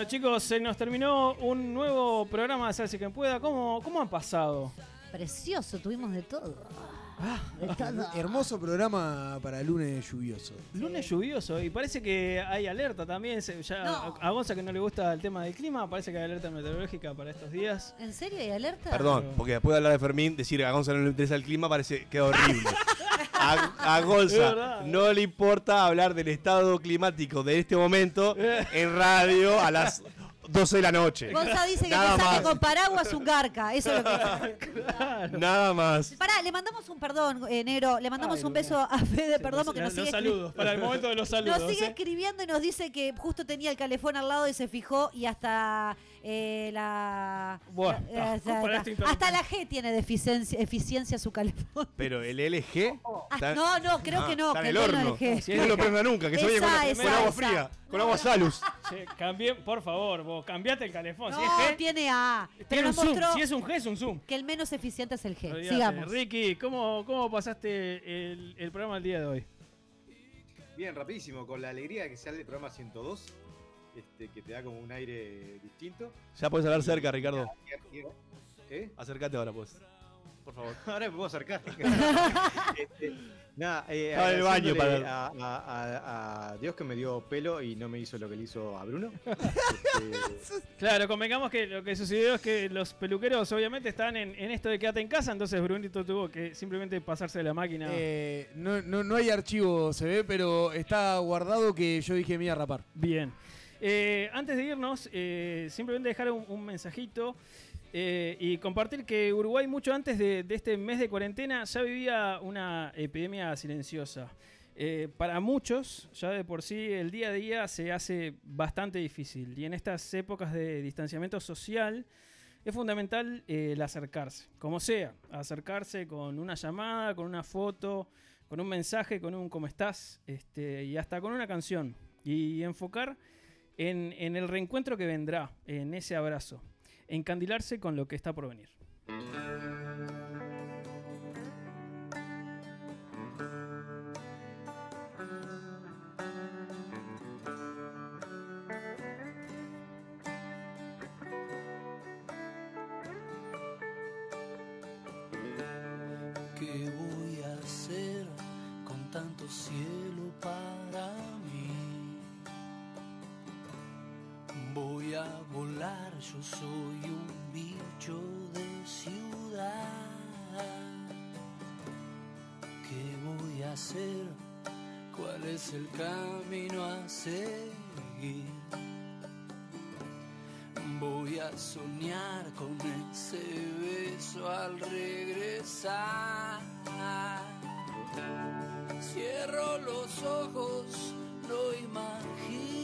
Speaker 4: Bueno chicos, se nos terminó un nuevo programa de Salsi Quien Pueda. ¿Cómo, ¿Cómo han pasado?
Speaker 3: Precioso, tuvimos de todo. De todo.
Speaker 1: Hermoso programa para lunes lluvioso.
Speaker 4: Lunes lluvioso y parece que hay alerta también. Se- ya
Speaker 3: No.
Speaker 4: A Gonza que no le gusta el tema del clima, parece que hay alerta meteorológica para estos días.
Speaker 3: ¿En serio hay alerta?
Speaker 2: Perdón, porque después de hablar de Fermín, decir que a Gonza no le interesa el clima parece que horrible. A, a
Speaker 4: verdad.
Speaker 2: no le importa hablar del estado climático de este momento en radio a las 12 de la noche.
Speaker 3: Gonza dice que
Speaker 2: Nada
Speaker 3: te saque
Speaker 2: más.
Speaker 3: con paraguas un garca. Eso es lo que
Speaker 2: Nada más.
Speaker 3: Pará, le mandamos un perdón, eh, negro. Le mandamos
Speaker 4: Ay,
Speaker 3: un beso a Fede,
Speaker 4: Sí,
Speaker 3: perdón, porque nos
Speaker 4: los
Speaker 3: sigue escri-
Speaker 4: saludos, para el momento de los saludos,
Speaker 3: Nos sigue
Speaker 4: ¿eh?
Speaker 3: escribiendo y nos dice que justo tenía el calefón al lado y se fijó y hasta eh, la.
Speaker 4: Bueno,
Speaker 3: la-
Speaker 4: ah,
Speaker 3: la-
Speaker 4: para
Speaker 3: la-
Speaker 4: este
Speaker 3: hasta la G tiene deficiencia, eficiencia su calefón.
Speaker 2: Pero el LG.
Speaker 3: Ah,
Speaker 2: está-
Speaker 3: no, no, creo
Speaker 2: Ah,
Speaker 3: que no.
Speaker 2: Está en
Speaker 3: que
Speaker 2: el
Speaker 3: no es
Speaker 2: horno.
Speaker 3: LG.
Speaker 2: Que no lo prenda nunca, que se vaya con,
Speaker 3: Esa,
Speaker 2: con
Speaker 3: esa,
Speaker 2: agua
Speaker 3: esa.
Speaker 2: fría, con agua salus.
Speaker 4: Che, por favor, vos cambiate el calefón. si
Speaker 3: No,
Speaker 4: es G,
Speaker 3: tiene A. Pero
Speaker 4: tiene un zoom. Si es un G, es un zoom.
Speaker 3: que el menos eficiente es el G.
Speaker 4: Olvídate.
Speaker 3: Sigamos.
Speaker 4: Ricky, ¿cómo, cómo pasaste el, el programa el día de hoy?
Speaker 5: Bien, rapidísimo, con la alegría de que sale el programa 102, este, que te da como un aire distinto.
Speaker 2: Ya puedes hablar cerca, Ricardo.
Speaker 5: ¿Eh?
Speaker 2: Acércate ahora, pues. Por favor.
Speaker 5: Ahora me puedo acercar. Este, nada, eh,
Speaker 2: el baño para-
Speaker 5: a, a- a- a Dios que me dio pelo y no me hizo lo que le hizo a Bruno. Este,
Speaker 4: Claro, convengamos que lo que sucedió es que los peluqueros obviamente están en, en esto de quédate en casa, entonces Brunito tuvo que simplemente pasarse de la máquina.
Speaker 1: Eh, no, no, no hay archivo, se ve, pero está guardado que yo dije me iba a rapar.
Speaker 4: Bien. Eh, antes de irnos, eh, simplemente dejar un, mensajito eh, y compartir que Uruguay mucho antes de, este mes de cuarentena ya vivía una epidemia silenciosa. Eh, para muchos, ya de por sí, el día a día se hace bastante difícil y en estas épocas de distanciamiento social es fundamental el acercarse, como sea, acercarse con una llamada, con una foto, con un mensaje, con un cómo estás este, y hasta con una canción y enfocar en, el reencuentro que vendrá, en ese abrazo, encandilarse con lo que está por venir.
Speaker 9: es el camino a seguir. Voy a soñar con ese beso al regresar. Cierro los ojos, lo imagino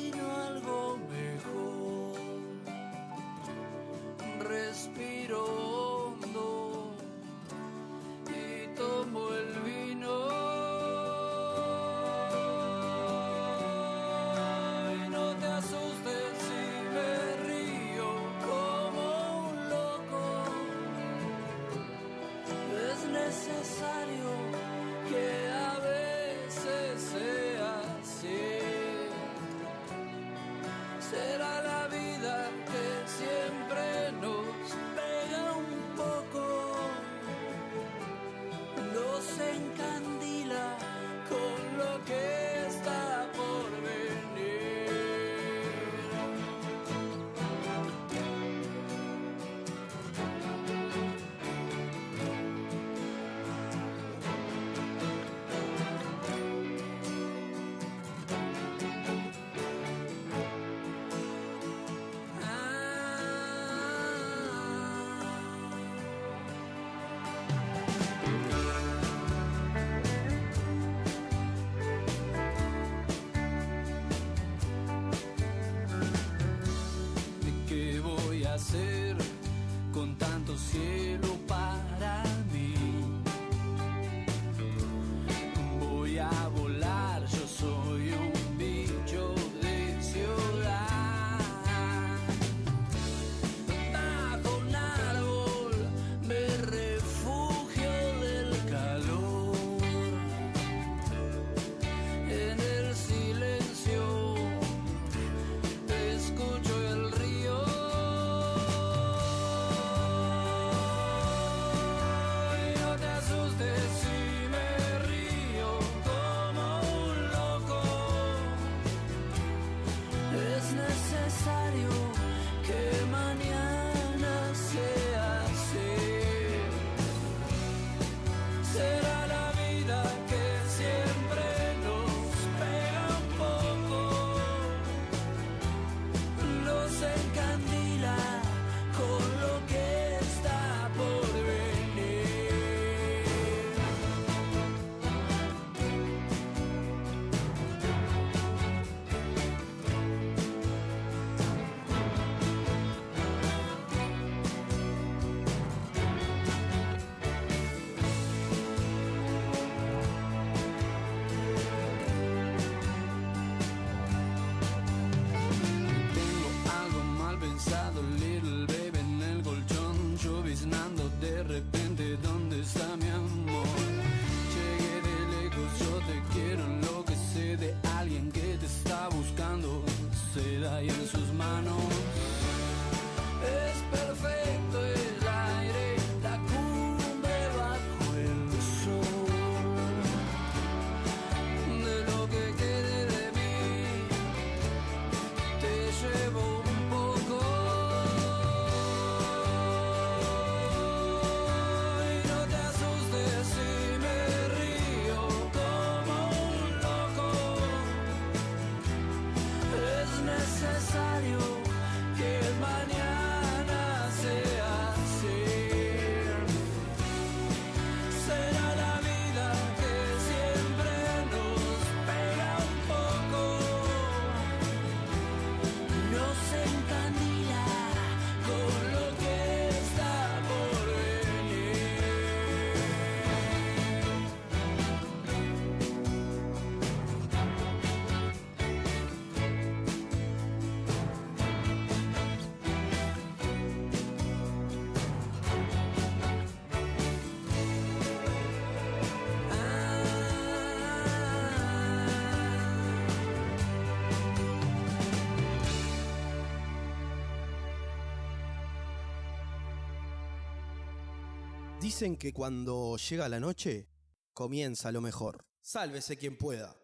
Speaker 6: Dicen que cuando llega la noche, comienza lo mejor. Sálvese quien pueda.